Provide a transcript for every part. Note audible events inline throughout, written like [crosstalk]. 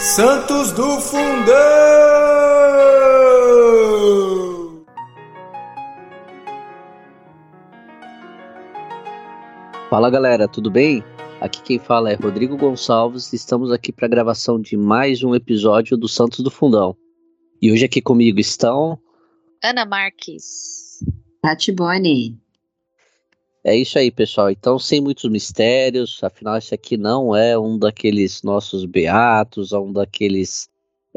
Santos do Fundão! Fala galera, tudo bem? Aqui quem fala é Rodrigo Gonçalves e estamos aqui para a gravação de mais um episódio do Santos do Fundão. E hoje aqui comigo estão. Ana Marques. Tati Boni. É isso aí, pessoal. Então, sem muitos mistérios, afinal, esse aqui não é um daqueles nossos beatos, é um daqueles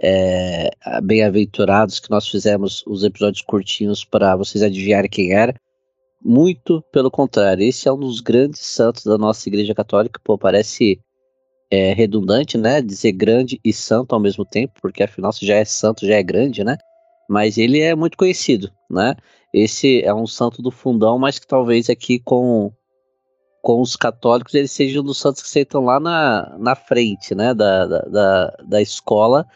é, bem-aventurados que nós fizemos os episódios curtinhos para vocês adivinharem quem era. Muito pelo contrário, esse é um dos grandes santos da nossa Igreja Católica. Pô, parece é, redundante, né? Dizer grande e santo ao mesmo tempo, porque afinal, se já é santo, já é grande, né? Mas ele é muito conhecido, né? Esse é um santo do fundão, mas que talvez aqui com, com os católicos eles sejam dos santos que sentam lá na, na frente, né, da, da, da escola,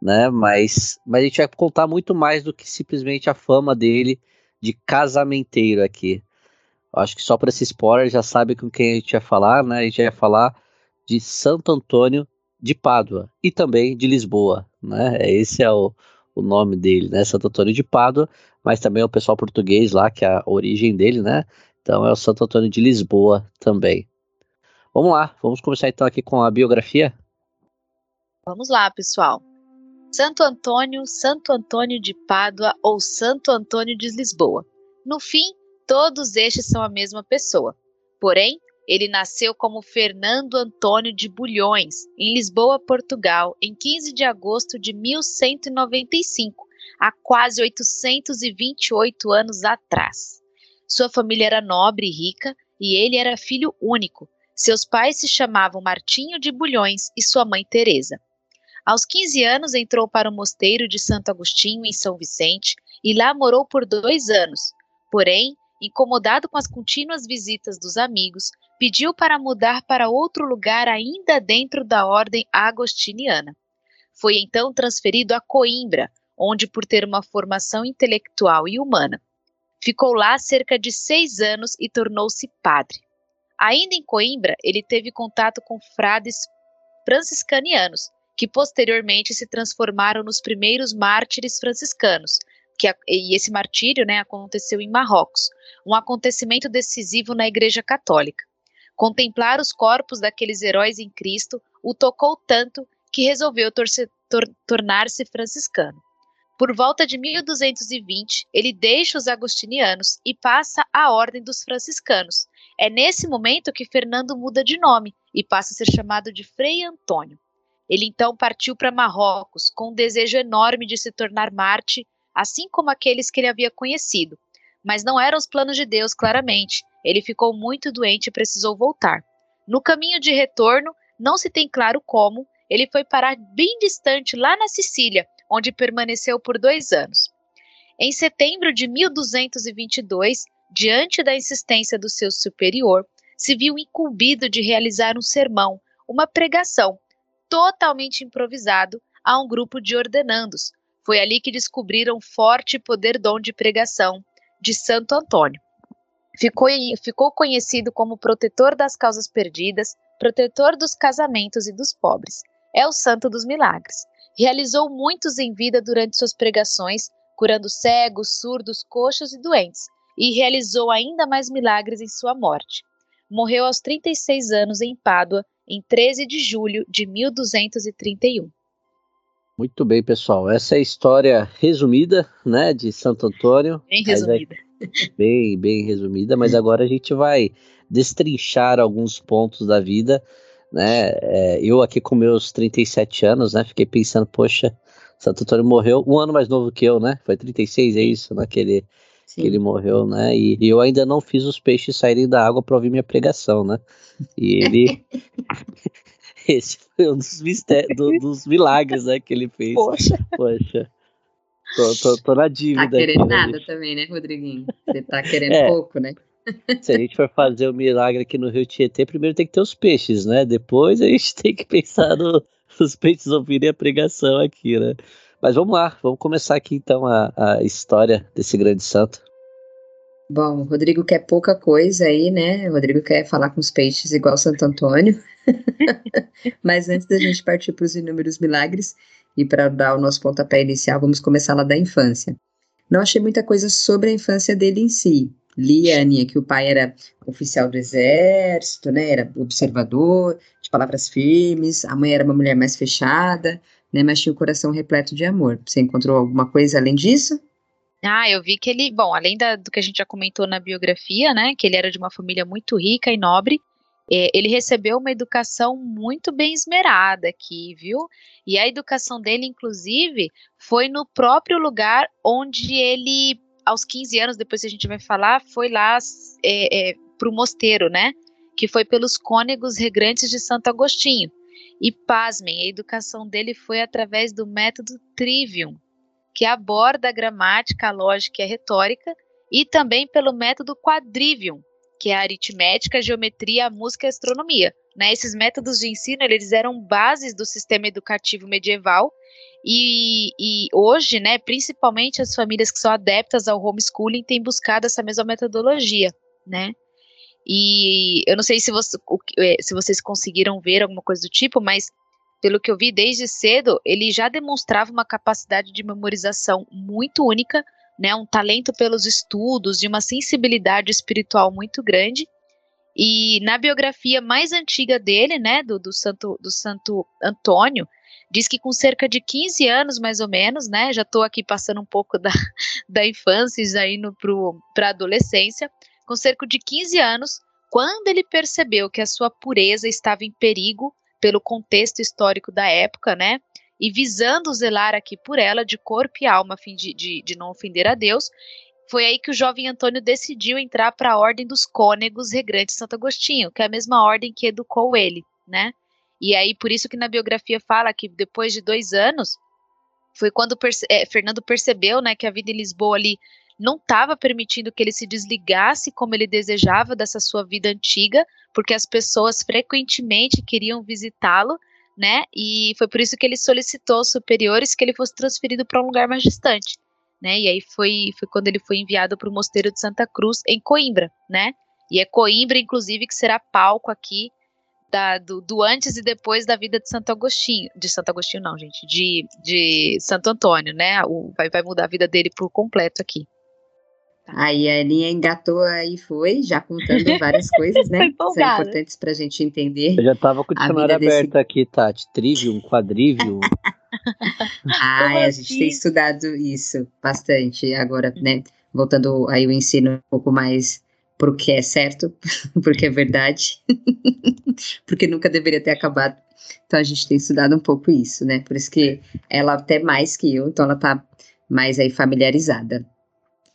né, mas, mas a gente vai contar muito mais do que simplesmente a fama dele de casamenteiro aqui. Acho que só para esse spoiler já sabe com quem a gente vai falar, né, a gente vai falar de Santo Antônio de Pádua e também de Lisboa, né, esse é o, o nome dele, né, Santo Antônio de Pádua, mas também é o pessoal português lá, que é a origem dele, né? Então é o Santo Antônio de Lisboa também. Vamos lá, vamos começar então aqui com a biografia? Vamos lá, pessoal. Santo Antônio, Santo Antônio de Pádua ou Santo Antônio de Lisboa. No fim, todos estes são a mesma pessoa. Porém, ele nasceu como Fernando Antônio de Bulhões, em Lisboa, Portugal, em 15 de agosto de 1195, há quase 828 anos atrás. Sua família era nobre e rica e ele era filho único. Seus pais se chamavam Martinho de Bulhões e sua mãe Teresa. Aos 15 anos entrou para o mosteiro de Santo Agostinho em São Vicente e lá morou por dois anos. Porém, incomodado com as contínuas visitas dos amigos, pediu para mudar para outro lugar ainda dentro da ordem agostiniana. Foi então transferido a Coimbra, onde, por ter uma formação intelectual e humana, ficou lá cerca de seis anos e tornou-se padre. Ainda em Coimbra, ele teve contato com frades franciscanianos, que posteriormente se transformaram nos primeiros mártires franciscanos, que, e esse martírio né, aconteceu em Marrocos, um acontecimento decisivo na Igreja Católica. Contemplar os corpos daqueles heróis em Cristo o tocou tanto que resolveu tor tornar-se franciscano. Por volta de 1220, ele deixa os agostinianos e passa à ordem dos franciscanos. É nesse momento que Fernando muda de nome e passa a ser chamado de Frei Antônio. Ele então partiu para Marrocos com um desejo enorme de se tornar Marte, assim como aqueles que ele havia conhecido. Mas não eram os planos de Deus, claramente. Ele ficou muito doente e precisou voltar. No caminho de retorno, não se tem claro como, ele foi parar bem distante lá na Sicília, onde permaneceu por dois anos. Em setembro de 1222, diante da insistência do seu superior, se viu incumbido de realizar um sermão, uma pregação, totalmente improvisado, a um grupo de ordenandos. Foi ali que descobriram forte poder dom de pregação de Santo Antônio. Ficou, ficou conhecido como protetor das causas perdidas, protetor dos casamentos e dos pobres. É o santo dos milagres. Realizou muitos em vida durante suas pregações, curando cegos, surdos, coxos e doentes, e realizou ainda mais milagres em sua morte. Morreu aos 36 anos em Pádua, em 13 de julho de 1231. Muito bem, pessoal. Essa é a história resumida, né, de Santo Antônio. Bem resumida. Bem, bem resumida, mas agora a gente vai destrinchar alguns pontos da vida né? É, eu aqui com meus 37 anos, né? Fiquei pensando, poxa, Santo Antônio morreu um ano mais novo que eu, né? Foi 36, é isso, naquele que ele morreu, né? E, e, eu ainda não fiz os peixes saírem da água para ouvir minha pregação, né? E ele. [laughs] Esse foi um dos, do, dos milagres né, que ele fez. Poxa. Poxa. Tô, tô, tô na dívida. Tá querendo aqui, né, nada também, né, Rodriguinho? Você tá querendo é. pouco, né? [laughs] Se a gente for fazer o um milagre aqui no Rio Tietê, primeiro tem que ter os peixes, né? Depois a gente tem que pensar no, nos peixes ouvirem a pregação aqui, né? Mas vamos lá, vamos começar aqui então a, a história desse grande santo. Bom, o Rodrigo quer pouca coisa aí, né? O Rodrigo quer falar com os peixes igual Santo Antônio. [laughs] Mas antes da gente partir para os inúmeros milagres e para dar o nosso pontapé inicial, vamos começar lá da infância. Não achei muita coisa sobre a infância dele em si. Li Aninha que o pai era oficial do exército, né? Era observador, de palavras firmes. A mãe era uma mulher mais fechada, né? Mas tinha o coração repleto de amor. Você encontrou alguma coisa além disso? Ah, eu vi que ele, bom, além da, do que a gente já comentou na biografia, né, que ele era de uma família muito rica e nobre, é, ele recebeu uma educação muito bem esmerada aqui, viu? E a educação dele, inclusive, foi no próprio lugar onde ele, aos 15 anos, depois a gente vai falar, foi lá é, é, para o mosteiro, né? Que foi pelos cônegos regrantes de Santo Agostinho. E pasmem, a educação dele foi através do método Trivium, que aborda a gramática, a lógica e a retórica, e também pelo método quadrivium, que é a aritmética, a geometria, a música e a astronomia. Né? Esses métodos de ensino eles eram bases do sistema educativo medieval e, e, hoje, né, principalmente as famílias que são adeptas ao homeschooling têm buscado essa mesma metodologia, né? E eu não sei se, você, é, se vocês conseguiram ver alguma coisa do tipo, mas pelo que eu vi desde cedo, ele já demonstrava uma capacidade de memorização muito única, né, um talento pelos estudos, de uma sensibilidade espiritual muito grande. E na biografia mais antiga dele, né, do, do, Santo, do Santo Antônio, diz que com cerca de 15 anos, mais ou menos, né, já estou aqui passando um pouco da, [laughs] da infância e indo para a adolescência, com cerca de 15 anos, quando ele percebeu que a sua pureza estava em perigo, pelo contexto histórico da época, né? E visando zelar aqui por ela de corpo e alma, a fim de, de, de não ofender a Deus, foi aí que o jovem Antônio decidiu entrar para a ordem dos cônegos regrantes de Santo Agostinho, que é a mesma ordem que educou ele, né? E aí, por isso que na biografia fala que depois de dois anos, foi quando perce é, Fernando percebeu, né, que a vida em Lisboa ali não estava permitindo que ele se desligasse como ele desejava dessa sua vida antiga, porque as pessoas frequentemente queriam visitá-lo, né? E foi por isso que ele solicitou aos superiores que ele fosse transferido para um lugar mais distante, né? E aí foi, foi quando ele foi enviado para o Mosteiro de Santa Cruz, em Coimbra, né? E é Coimbra, inclusive, que será palco aqui da, do, do, antes e depois da vida de Santo Agostinho. De Santo Agostinho, não, gente. De, de Santo Antônio, né? O, vai, vai mudar a vida dele por completo aqui. Aí a Aninha engatou aí foi, já contando várias [laughs] coisas, né? Que são importantes para a gente entender. Eu já estava com o dicionário aberto desse... aqui, Tati. Trivium, quadrivium. [laughs] ah, a gente tem estudado isso bastante. Agora, né? Voltando aí o ensino um pouco mais pro que é certo, [laughs] porque é verdade, porque nunca deveria ter acabado. Então a gente tem estudado um pouco isso, né? Por isso que ela até mais que eu, então ela tá mais aí familiarizada.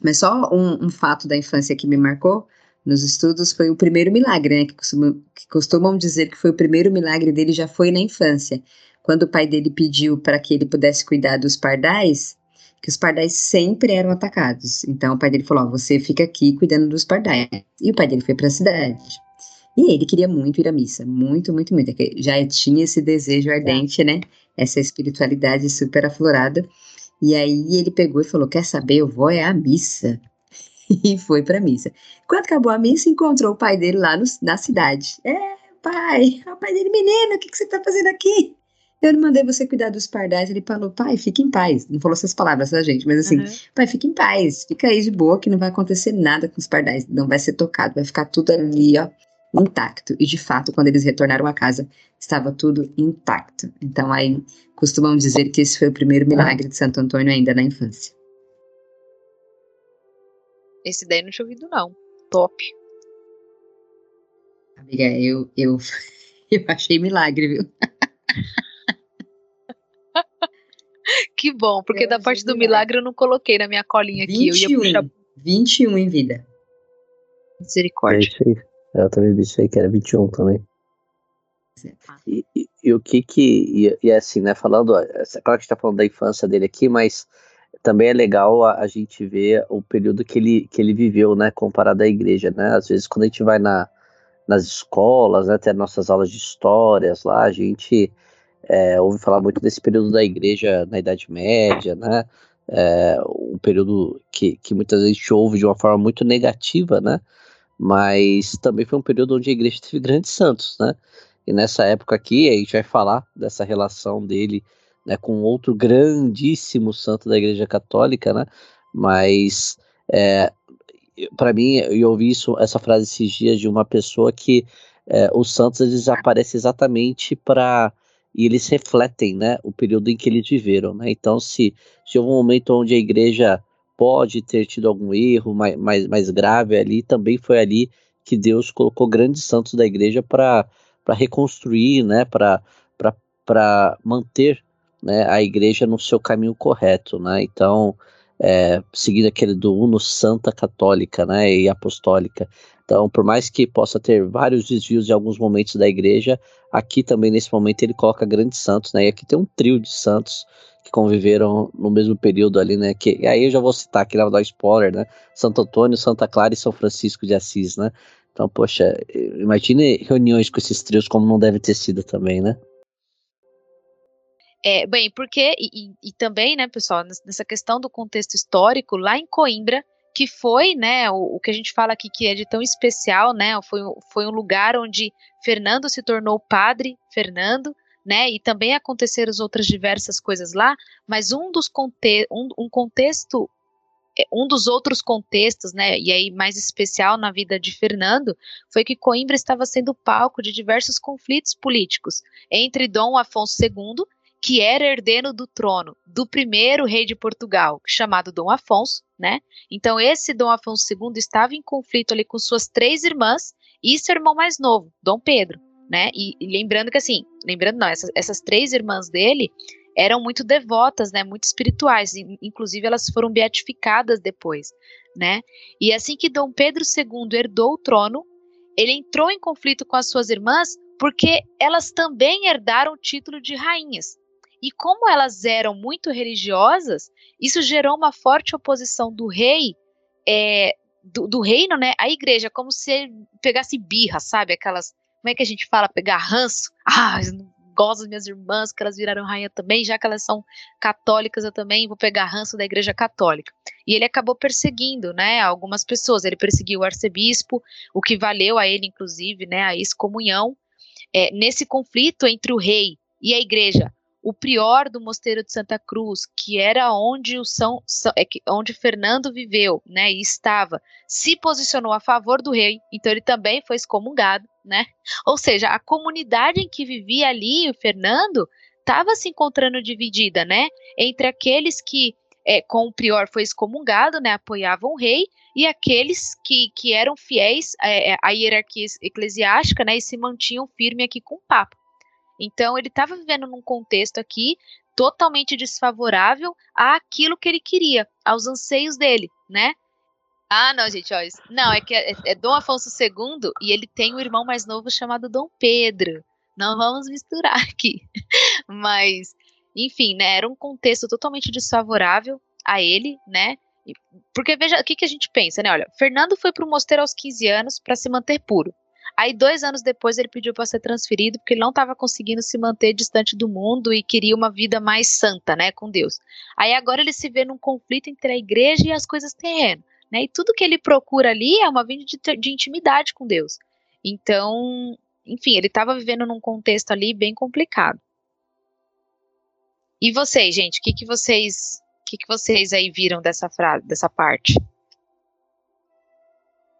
Mas só um, um, fato da infância que me marcou nos estudos foi o primeiro milagre, né? Que, costumam, que costumam dizer que foi o primeiro milagre dele já foi na infância. Quando o pai dele pediu para que ele pudesse cuidar dos pardais, que os pardais sempre eram atacados. Então o pai dele falou: você fica aqui cuidando dos pardais. E o pai dele foi para a cidade. E ele queria muito ir à missa, muito, muito, muito. Já tinha esse desejo ardente, né? Essa espiritualidade super aflorada. E aí ele pegou e falou: Quer saber? Eu vou é à missa. [laughs] e foi para missa. Quando acabou a missa, encontrou o pai dele lá no, na cidade. É, pai, o pai dele, menino, o que, que você está fazendo aqui? Eu não mandei você cuidar dos pardais. Ele falou, pai, fique em paz. Não falou essas palavras, tá, gente? Mas assim, uhum. pai, fique em paz. Fica aí de boa que não vai acontecer nada com os pardais. Não vai ser tocado, vai ficar tudo ali, ó, intacto. E de fato, quando eles retornaram à casa, estava tudo intacto. Então aí costumam dizer que esse foi o primeiro milagre de Santo Antônio ainda na infância. Esse daí não tinha ouvido, não. Top. Amiga, eu, eu, [laughs] eu achei milagre, viu? [laughs] que bom, porque eu da parte do milagre. milagre eu não coloquei na minha colinha aqui. 21, eu ia puxar... 21 em vida. Misericórdia. É eu também vi isso aí que era 21 também. E, e, e, o que que. E, e é assim, né? Falando. É claro que a gente tá falando da infância dele aqui, mas também é legal a, a, gente ver o período que ele, que ele viveu, né? Comparado à igreja, né? Às vezes, quando a gente vai na, nas escolas, né? Até nossas aulas de histórias lá, a gente é, ouve falar muito desse período da igreja na Idade Média, né? é, um período que, que muitas vezes a gente ouve de uma forma muito negativa, né? Mas também foi um período onde a igreja teve grandes santos, né? E nessa época aqui, a gente vai falar dessa relação dele né, com outro grandíssimo santo da igreja católica, né? Mas é, para mim, eu ouvi isso, essa frase esses dias de uma pessoa que é, os santos eles aparecem exatamente para e eles refletem né, o período em que eles viveram. Né? Então, se, se houve um momento onde a igreja pode ter tido algum erro mais, mais, mais grave ali, também foi ali que Deus colocou grandes santos da igreja para reconstruir, né, para manter né, a igreja no seu caminho correto. Né? Então, é, seguindo aquele do Uno Santa Católica né, e Apostólica. Então, por mais que possa ter vários desvios em alguns momentos da igreja, aqui também nesse momento ele coloca grandes santos, né? E aqui tem um trio de santos que conviveram no mesmo período ali, né? Que aí eu já vou citar aqui, vou dar spoiler, né? Santo Antônio, Santa Clara e São Francisco de Assis, né? Então, poxa, imagine reuniões com esses trios como não deve ter sido também, né? É, bem, porque, e, e, também, né, pessoal, nessa questão do contexto histórico, lá em Coimbra, que foi, né, o, o, que a gente fala aqui que é de tão especial, né, foi, foi um lugar onde Fernando se tornou padre Fernando, né, e também aconteceram outras diversas coisas lá, mas um dos conte um, um contexto é, um dos outros contextos, né, e aí mais especial na vida de Fernando, foi que Coimbra estava sendo palco de diversos conflitos políticos entre Dom Afonso II que era herdeiro do trono do primeiro rei de Portugal, chamado Dom Afonso, né? Então esse Dom Afonso II estava em conflito ali com suas três irmãs e seu irmão mais novo, Dom Pedro, né? E, e lembrando que assim, lembrando não, essas, essas três irmãs dele eram muito devotas, né, muito espirituais, inclusive elas foram beatificadas depois, né? E assim que Dom Pedro II herdou o trono, ele entrou em conflito com as suas irmãs porque elas também herdaram o título de rainhas. E como elas eram muito religiosas, isso gerou uma forte oposição do rei, é, do, do, reino, né, à igreja, como se pegasse birra, sabe? Aquelas, como é que a gente fala, pegar ranço? Ah, não gosto das minhas irmãs, que elas viraram rainha também, já que elas são católicas, eu também vou pegar ranço da igreja católica. E ele acabou perseguindo, né, algumas pessoas. Ele perseguiu o arcebispo, o que valeu a ele, inclusive, né, a excomunhão. É, nesse conflito entre o rei e a igreja, o prior do mosteiro de Santa Cruz, que era onde o São, é onde Fernando viveu, né, e estava, se posicionou a favor do rei, então ele também foi excomungado, né? Ou seja, a comunidade em que vivia ali o Fernando estava se encontrando dividida, né, entre aqueles que é, com o prior foi excomungado, né, apoiavam o rei, e aqueles que, que eram fiéis é, é à hierarquia eclesiástica, né, e se mantinham firme aqui com o Papa. Então ele estava vivendo num contexto aqui totalmente desfavorável àquilo que ele queria, aos anseios dele, né? Ah, não, gente, ó, isso, não, é que é, é, Dom Afonso II e ele tem um irmão mais novo chamado Dom Pedro. Não vamos misturar [laughs] aqui. Mas, enfim, né, era um contexto totalmente desfavorável a ele, né? Porque veja, o que, que a gente pensa, né? Olha, Fernando foi para o mosteiro aos 15 anos para se manter puro. Aí, dois anos depois, ele pediu para ser transferido porque ele não estava conseguindo se manter distante do mundo e queria uma vida mais santa, né, com Deus. Aí, agora, ele se vê num conflito entre a igreja e as coisas terrenas, né? E tudo que ele procura ali é uma vida de, de intimidade com Deus. Então, enfim, ele estava vivendo num contexto ali bem complicado. E vocês, gente, o que, que vocês, o que, que vocês aí viram dessa frase, dessa parte?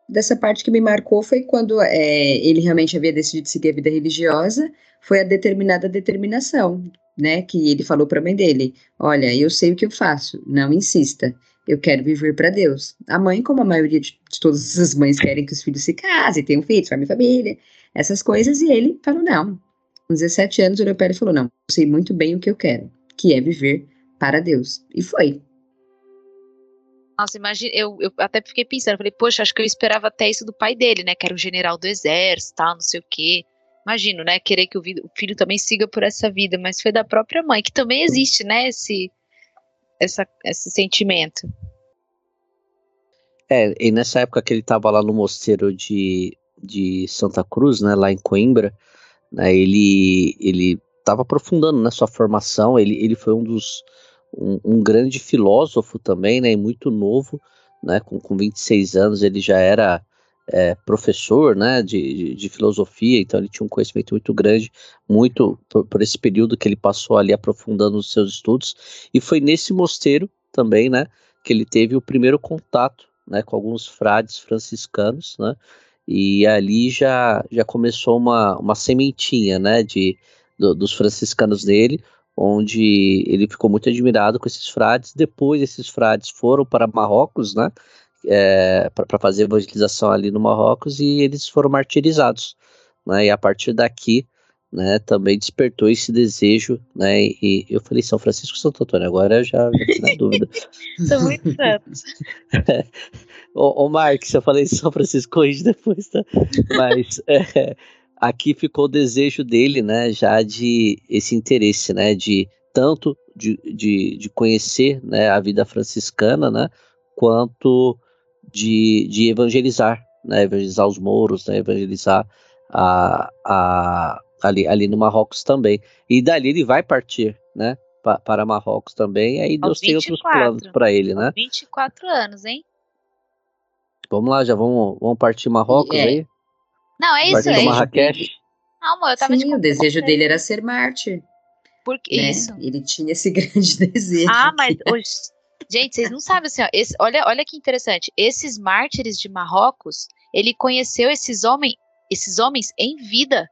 Dessa parte que me marcou foi quando é, ele realmente havia decidido seguir a vida religiosa, foi a determinada determinação, né? Que ele falou para a mãe dele: Olha, eu sei o que eu faço, não insista, eu quero viver para Deus. A mãe, como a maioria de, de, todas as mães querem que os filhos se casem, tenham filhos, formem família, essas coisas, e ele falou: Não. Com 17 anos, o europeu falou: Não, eu sei muito bem o que eu quero, que é viver para Deus. E foi. Nossa, imagina, eu, eu até fiquei pensando, falei, poxa, acho que eu esperava até isso do pai dele, né? Que era o general do exército, tal, não sei o quê. Imagino, né? Querer que o, o filho também siga por essa vida, mas foi da própria mãe, que também existe, né? Esse, essa, esse sentimento. É, e nessa época que ele estava lá no mosteiro de, de Santa Cruz, né, lá em Coimbra, né, ele ele estava aprofundando na né, sua formação, ele, ele foi um dos um, um grande filósofo também, né, muito novo, né, com, com 26 anos ele já era é, professor né, de, de, de, filosofia, então ele tinha um conhecimento muito grande, muito por, por, esse período que ele passou ali aprofundando os seus estudos, e foi nesse mosteiro também, né, que ele teve o primeiro contato, né, com alguns frades franciscanos, né, e ali já, já começou uma, uma sementinha, né, de, do, dos franciscanos dele, onde ele ficou muito admirado com esses frades, depois esses frades foram para Marrocos, né, é, para fazer evangelização ali no Marrocos e eles foram martirizados. Né, e a partir daqui, né, também despertou esse desejo, né, e, eu falei São Francisco Santo Antônio, agora eu já, fiquei na dúvida. [laughs] São muito santos. [laughs] ô, ô Marcos, eu falei São Francisco hoje depois, tá? Mas [laughs] é, aqui ficou o desejo dele, né, já de esse interesse, né, de tanto de, de, de conhecer, né, a vida franciscana, né, quanto de, de evangelizar, né, evangelizar os mouros, né, evangelizar a, a, ali, ali no Marrocos também. E dali ele vai partir, né, pa, para Marrocos também, e aí Deus 24, tem outros planos para ele, né? 24 anos, hein? Vamos lá, já vamos, vamos partir Marrocos é. aí? Não, é isso aí. Marrakech. Calma, eu tava Sim, o desejo dele era ser mártir. Por que né? isso? Ele tinha esse [laughs] grande desejo. Ah, mas hoje, [laughs] Gente, vocês não sabem assim, ó, esse, olha, olha que interessante. Esses mártires de Marrocos, ele conheceu esses homens, esses homens em vida.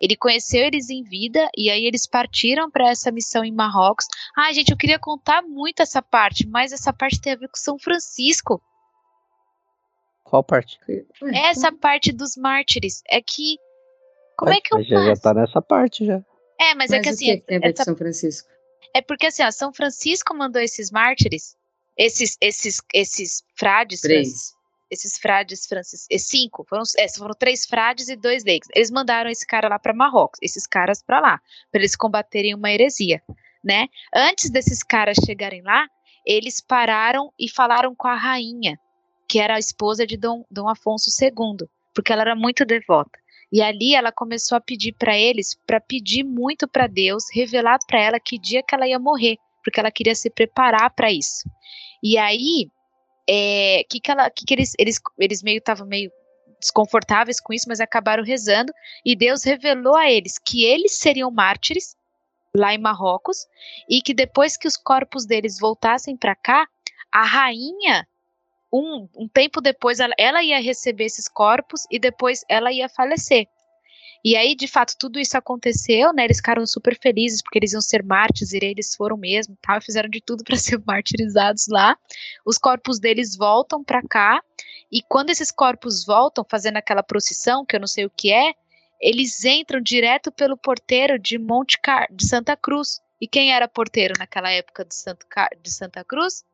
Ele conheceu eles em vida e aí eles partiram para essa missão em Marrocos. Ah, gente, eu queria contar muito essa parte, mas essa parte tem a ver com São Francisco. Qual parte? Essa parte dos mártires. É que. Como é, é que eu já, já tá nessa parte já. É, mas, é mas é que assim. Que ver essa... São Francisco? É porque assim, ó, São Francisco mandou esses mártires, esses esses esses frades, três. esses frades franciscanos, cinco, foram, é, foram três frades e dois leigos. Eles mandaram esse cara lá para Marrocos, esses caras para lá, para eles combaterem uma heresia, né? Antes desses caras chegarem lá, eles pararam e falaram com a rainha, que era a esposa de Dom, Dom Afonso II, porque ela era muito devota. E ali ela começou a pedir para eles, para pedir muito para Deus, revelar para ela que dia que ela ia morrer, porque ela queria se preparar para isso. E aí, é, que que ela, que, que eles, eles, eles meio estavam meio desconfortáveis com isso, mas acabaram rezando e Deus revelou a eles que eles seriam mártires lá em Marrocos e que depois que os corpos deles voltassem para cá, a rainha um, um tempo depois ela, ela ia receber esses corpos e depois ela ia falecer. E aí, de fato, tudo isso aconteceu, né? Eles ficaram super felizes porque eles iam ser mártires e eles foram mesmo, tal, fizeram de tudo [laughs] para ser martirizados lá. Os corpos deles voltam para cá e quando esses corpos voltam fazendo aquela procissão, que eu não sei o que é, eles entram direto pelo porteiro de Monte Car de Santa Cruz. E quem era porteiro naquela época de, Santo Car de Santa Cruz?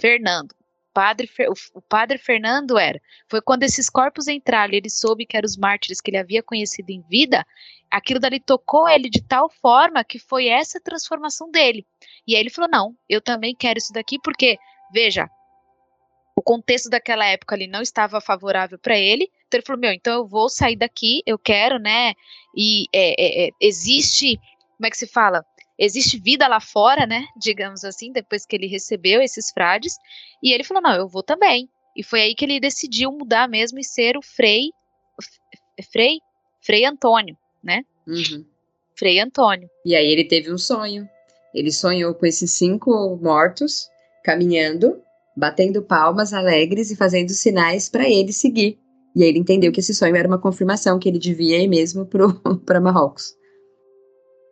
Fernando padre, o padre Fernando era. Foi quando esses corpos entraram e ele soube que eram os mártires que ele havia conhecido em vida, aquilo dali tocou ele de tal forma que foi essa transformação dele. E aí ele falou: não, eu também quero isso daqui, porque, veja, o contexto daquela época ali não estava favorável para ele. Então ele falou: meu, então eu vou sair daqui, eu quero, né? E é, é, é, existe, como é que se fala? Existe vida lá fora, né? Digamos assim, depois que ele recebeu esses frades. E ele falou: não, eu vou também. E foi aí que ele decidiu mudar mesmo e ser o Frei. Frei? Frei Antônio, né? Uhum. Frei Antônio. E aí ele teve um sonho. Ele sonhou com esses cinco mortos caminhando, batendo palmas alegres e fazendo sinais para ele seguir. E aí ele entendeu que esse sonho era uma confirmação que ele devia ir mesmo para [laughs] Marrocos.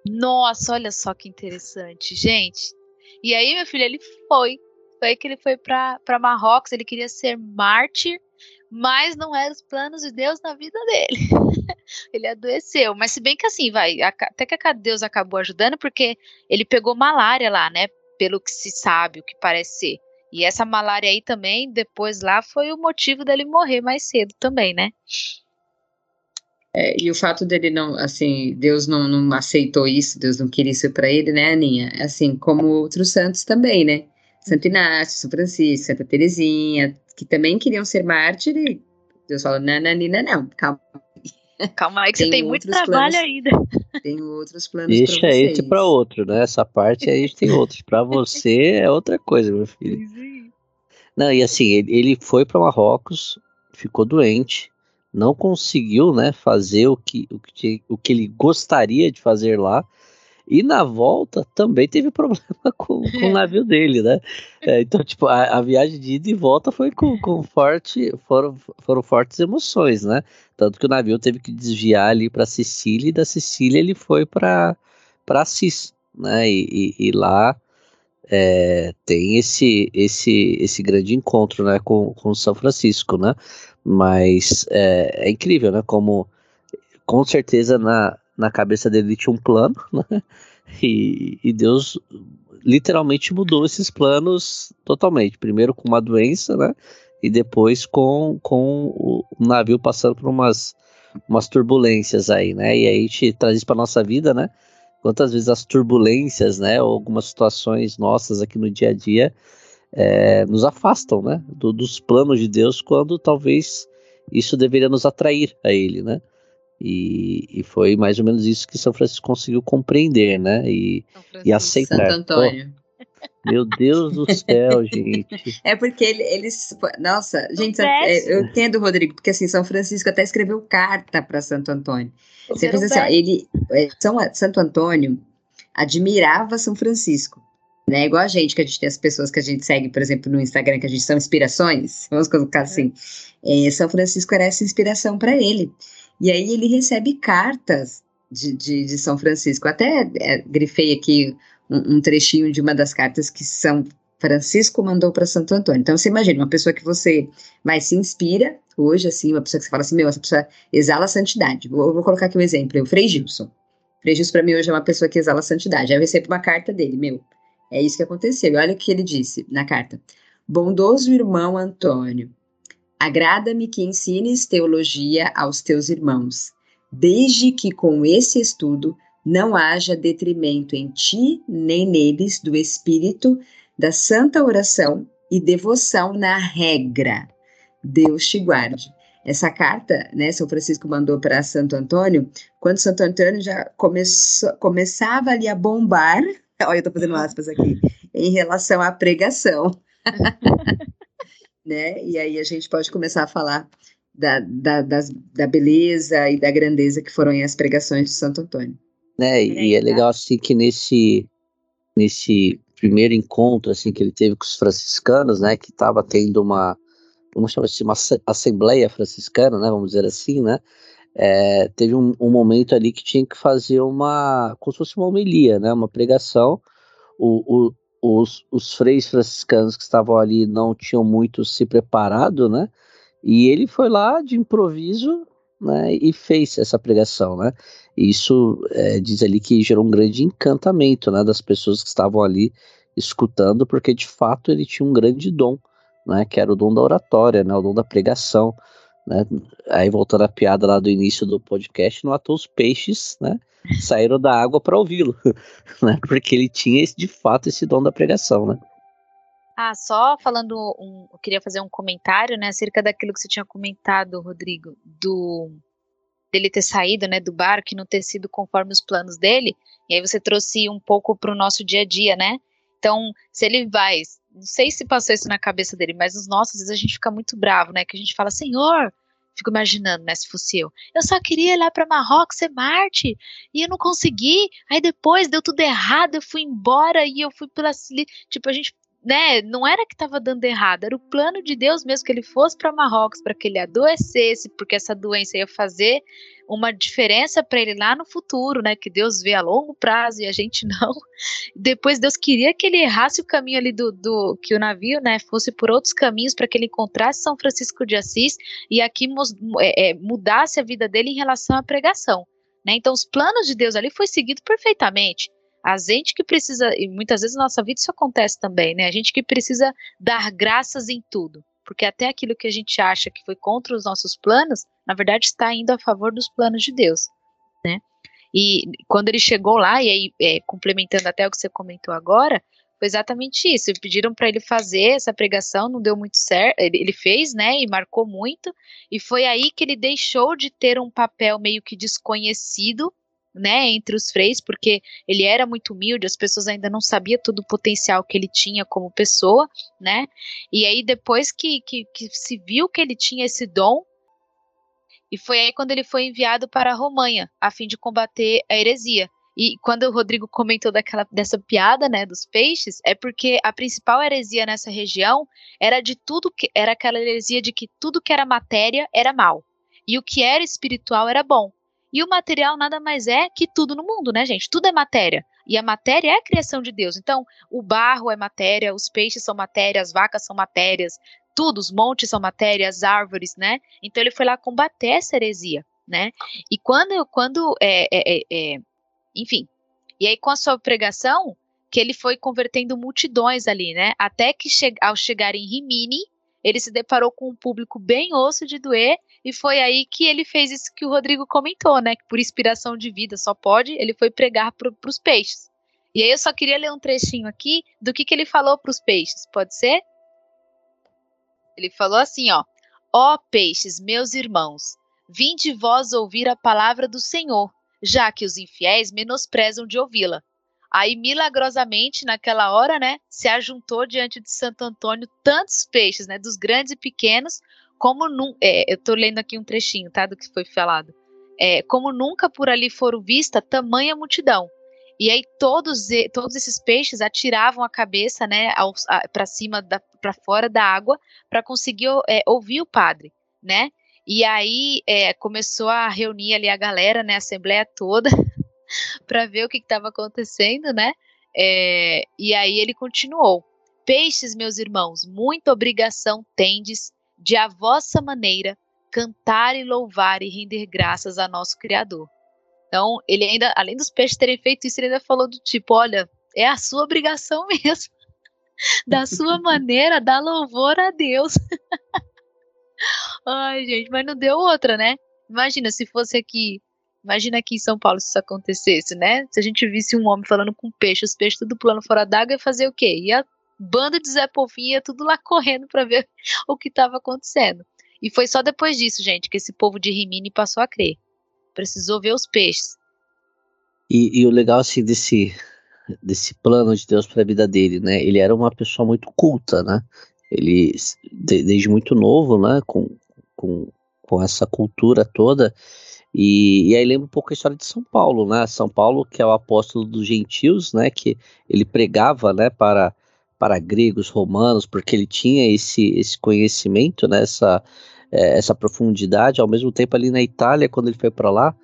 Nossa, olha só que interessante, gente. E aí, meu filho, ele foi. Foi aí que ele foi para Marrocos. Ele queria ser mártir, mas não eram os planos de Deus na vida dele. [laughs] ele adoeceu. Mas se bem que assim, vai, até que Deus acabou ajudando, porque ele pegou malária lá, né? Pelo que se sabe, o que parece ser. E essa malária aí também, depois lá, foi o motivo dele morrer mais cedo também, né? É, e o fato dele não, assim, Deus não, não aceitou isso, Deus não queria isso para ele, né, Aninha? Assim, como outros santos também, né? Santo Inácio, São Francisco, Santa Teresinha, que também queriam ser mártires. Deus fala, não, não, não, não, calma. [laughs] Calma aí que tem você tem muito trabalho planos, ainda. Tenho outros [laughs] planos Deixa esse para outro, né? Essa parte aí tem outros. Para você é outra coisa, meu [laughs] filho. Não, e assim, ele, ele foi para Marrocos, ficou doente, não conseguiu, né, fazer o que, o que, o que ele gostaria de fazer lá. E na volta também teve [laughs] problema com, com o navio dele, né? É, então, tipo, a, a, viagem de ida e volta foi com, com forte, foram, foram fortes emoções, né? Tanto que o navio teve que desviar ali para Sicília e da Sicília ele foi para Assis, né? E, e, e lá é, tem esse, esse, esse grande encontro, né? Com, com São Francisco, né? Mas é, é incrível, né? Como com certeza na, na cabeça dele tinha um plano, [laughs] né? E, e, Deus literalmente mudou esses planos totalmente. Primeiro com uma doença, né? E depois com, com o navio passando por umas, umas turbulências aí, né? E aí a gente traz isso para nossa vida, né? Quantas vezes as turbulências, né? Ou algumas situações nossas aqui no dia a dia é, nos afastam, né? Do, dos planos de Deus, quando talvez isso deveria nos atrair a Ele, né? E, e, foi mais ou menos isso que São Francisco conseguiu compreender, né? E, e aceitar. Santo Antônio. Meu Deus do céu, [laughs] gente. É porque ele, eles. Nossa, gente, eu entendo, Rodrigo, porque assim, São Francisco até escreveu carta para Santo Antônio. Você pensa assim, ó, ele. É, São, Santo Antônio admirava São Francisco. Né? Igual a gente, que a gente tem as pessoas que a gente segue, por exemplo, no Instagram, que a gente são inspirações, vamos colocar assim. É, São Francisco era essa inspiração para ele. E aí ele recebe cartas de, de, de São Francisco. Até é, grifei aqui um, um, trechinho de uma das cartas que São Francisco mandou para Santo Antônio. Então você imagina, uma pessoa que você vai se inspira hoje, assim, uma pessoa que você fala assim, meu, essa pessoa exala a santidade. Vou, vou colocar aqui um exemplo, o Frei Gilson. Frei Gilson para mim hoje é uma pessoa que exala a santidade. Aí eu recebo uma carta dele, meu, é isso que aconteceu. Olha o que ele disse na carta. Bondoso irmão Antônio, Agrada-me que ensines teologia aos teus irmãos, desde que com esse estudo não haja detrimento em ti nem neles do espírito da santa oração e devoção na regra. Deus te guarde. Essa carta, né, São Francisco mandou para Santo Antônio, quando Santo Antônio já começou, começava ali a bombar, [laughs] olha, eu estou fazendo aspas aqui, em relação à pregação. [laughs] né? E aí a gente pode começar a falar da, da, das, da beleza e da grandeza que foram as pregações de Santo Antônio. Né? E é legal assim que nesse nesse primeiro encontro assim que ele teve com os franciscanos, né, que estava tendo uma vamos chamar assim, uma assembleia franciscana, né, vamos dizer assim, né, é, teve um, um, momento ali que tinha que fazer uma, como se fosse uma homilia, né, uma pregação, o, o, os, os freis franciscanos que estavam ali não tinham muito se preparado, né? E ele foi lá de improviso, né? E fez essa pregação, né? E isso é, diz ali que gerou um grande encantamento, né? Das pessoas que estavam ali escutando, porque de fato ele tinha um grande dom, né? Que era o dom da oratória, né? O dom da pregação, né? Aí voltando à piada lá do início do podcast, não atou os peixes, né? saíram da água para ouvi-lo, [laughs] né? Porque ele tinha de fato esse dom da pregação, né? Ah, só falando, um, eu queria fazer um comentário, né, acerca daquilo que você tinha comentado, Rodrigo, do dele ter saído, né, do barco e não ter sido conforme os planos dele. E aí você trouxe um pouco para o nosso dia a dia, né? Então, se ele vai, não sei se passou isso na cabeça dele, mas nos nossos, às vezes a gente fica muito bravo, né? Que a gente fala, Senhor, Fico imaginando, né, se fosse eu. Eu só queria ir lá para Marrocos ser Marte e eu não consegui. Aí depois deu tudo errado, eu fui embora e eu fui pela tipo a gente né, não era que estava dando errado, era o plano de Deus mesmo que ele fosse para Marrocos para que ele adoecesse, porque essa doença ia fazer uma diferença para ele lá no futuro, né, que Deus vê a longo prazo e a gente [laughs] não. Depois Deus queria que ele errasse o caminho ali do, do que o navio, né, fosse por outros caminhos para que ele encontrasse São Francisco de Assis e aqui é, é, mudasse a vida dele em relação à pregação. Né? Então, os planos de Deus ali foi seguido perfeitamente. A gente que precisa, e muitas vezes na nossa vida isso acontece também, né? A gente que precisa dar graças em tudo. Porque até aquilo que a gente acha que foi contra os nossos planos, na verdade está indo a favor dos planos de Deus, né? E quando ele chegou lá, e aí é, complementando até o que você comentou agora, Foi exatamente isso. Pediram para ele fazer essa pregação, não deu muito certo. Ele, ele, fez, né? E marcou muito. E foi aí que ele deixou de ter um papel meio que desconhecido, né? Entre os freis, porque ele era muito humilde, as pessoas ainda não sabiam todo o potencial que ele tinha como pessoa, né? E aí, depois que, que, que se viu que ele tinha esse dom, e foi aí quando ele foi enviado para a Romanha, a fim de combater a heresia. E quando o Rodrigo comentou daquela, dessa piada, né, dos peixes, é porque a principal heresia nessa região era de tudo que era aquela heresia de que tudo que era matéria era mal e o que era espiritual era bom. E o material nada mais é que tudo no mundo, né, gente? Tudo é matéria. E a matéria é a criação de Deus. Então, o barro é matéria, os peixes são matéria, as vacas são matérias, tudo, os montes são matéria, as árvores, né? Então ele foi lá combater essa heresia, né? E quando, quando é, é, é, é enfim. E aí, com a sua pregação, que ele foi convertendo multidões ali, né? Até que che ao chegar em Rimini, ele se deparou com um público bem osso de doer, e foi aí que ele fez isso que o Rodrigo comentou, né? Que por inspiração de vida só pode, ele foi pregar para os peixes. E aí eu só queria ler um trechinho aqui do que, que ele falou para os peixes, pode ser? Ele falou assim, ó: Ó peixes, meus irmãos, vinde vós ouvir a palavra do Senhor já que os infiéis menosprezam de ouvi-la. Aí, milagrosamente, naquela hora, né, se ajuntou diante de Santo Antônio tantos peixes, né, dos grandes e pequenos, como nunca. É, eu estou lendo aqui um trechinho, tá, do que foi falado. É, como nunca por ali foram vista tamanha multidão. E aí todos, todos esses peixes atiravam a cabeça, né, para cima, para fora da água, para conseguir é, ouvir o padre, né? E aí é, começou a reunir ali a galera, né, a assembleia toda, [laughs] [laughs] para ver o que estava acontecendo, né? É, e aí ele continuou: Peixes, meus irmãos, muita obrigação tendes de a vossa maneira cantar e louvar e render graças a nosso Criador. Então, ele ainda, além dos peixes terem feito isso, ele ainda falou do tipo: olha, é a sua obrigação [laughs] mesmo, da sua maneira, dar louvor a Deus. [laughs] Ai, gente, mas não deu outra, né? Imagina se fosse aqui. Imagina aqui em São Paulo se isso acontecesse, né? Se a gente visse um homem falando com peixe, os peixes tudo pulando fora d'água, ia fazer o quê? Ia bando de Zé Povinho, ia tudo lá correndo para ver [laughs] o que estava acontecendo. E foi só depois disso, gente, que esse povo de Rimini passou a crer. Precisou ver os peixes. E, e o legal, assim, desse, desse plano de Deus para a vida dele, né? Ele era uma pessoa muito culta, né? Ele, de, desde muito novo, né? Com, com, com essa cultura toda. E, e, aí lembra um pouco a história de São Paulo, né? São Paulo, que é o apóstolo dos gentios, né? Que ele pregava, né? Para, para gregos, romanos, porque ele tinha esse, esse conhecimento, né? Essa, é, essa profundidade. Ao mesmo tempo, ali na Itália, quando ele foi para lá,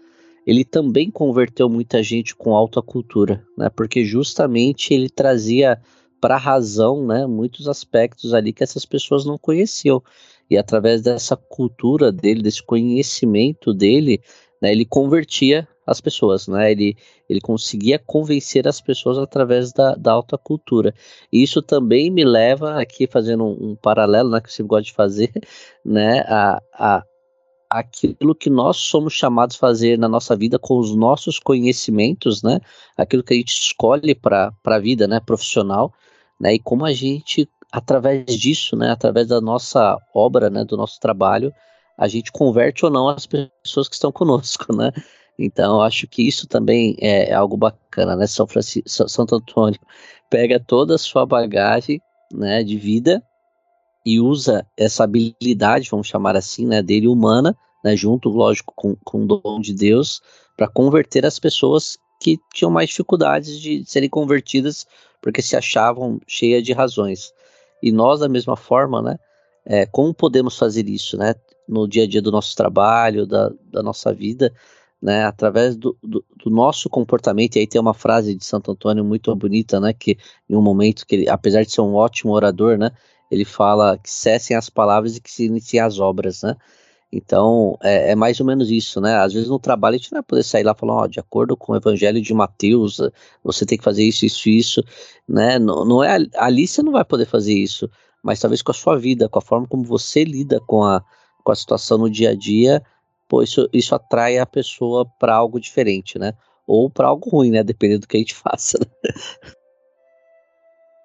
ele também converteu muita gente com alta cultura, né? Porque justamente ele trazia para a razão, né? Muitos aspectos ali que essas pessoas não conheciam e através dessa cultura dele, desse conhecimento dele, né, ele convertia as pessoas, né? Ele, ele conseguia convencer as pessoas através da, da alta cultura. E isso também me leva aqui fazendo um, um paralelo, né, que você gosta de fazer, [laughs] né, a, a aquilo que nós somos chamados a fazer na nossa vida com os nossos conhecimentos, né? Aquilo que a gente escolhe para a vida, né, profissional, né? E como a gente através disso, né, através da nossa obra, né, do nosso trabalho, a gente converte ou não as pessoas que estão [laughs] conosco, né? Então, acho que isso também é, algo bacana, né? São Francisco, Santo Antônio pega toda a sua bagagem, né, de vida e usa essa habilidade, vamos chamar assim, né, dele humana, né, junto, lógico, com, com o dom de Deus, para converter as pessoas que tinham mais dificuldades de serem convertidas porque se achavam cheias de razões. E nós, da mesma forma, né? É, como podemos fazer isso, né? No dia a dia do nosso trabalho, da, da nossa vida, né? Através do, do, do, nosso comportamento. E aí tem uma frase de Santo Antônio muito bonita, né? Que em um momento que ele, apesar de ser um ótimo orador, né? Ele fala que cessem as palavras e que se iniciem as obras, né? Então, é, é, mais ou menos isso, né? Às vezes no trabalho a gente não vai poder sair lá falando, ó, de acordo com o evangelho de Mateus, você tem que fazer isso, isso, isso, né? Não, não é, ali você não vai poder fazer isso, mas talvez com a sua vida, com a forma como você lida com a, com a situação no dia a dia, pô, isso, isso atrai a pessoa para algo diferente, né? Ou para algo ruim, né? Dependendo do que a gente [laughs] faça. Né?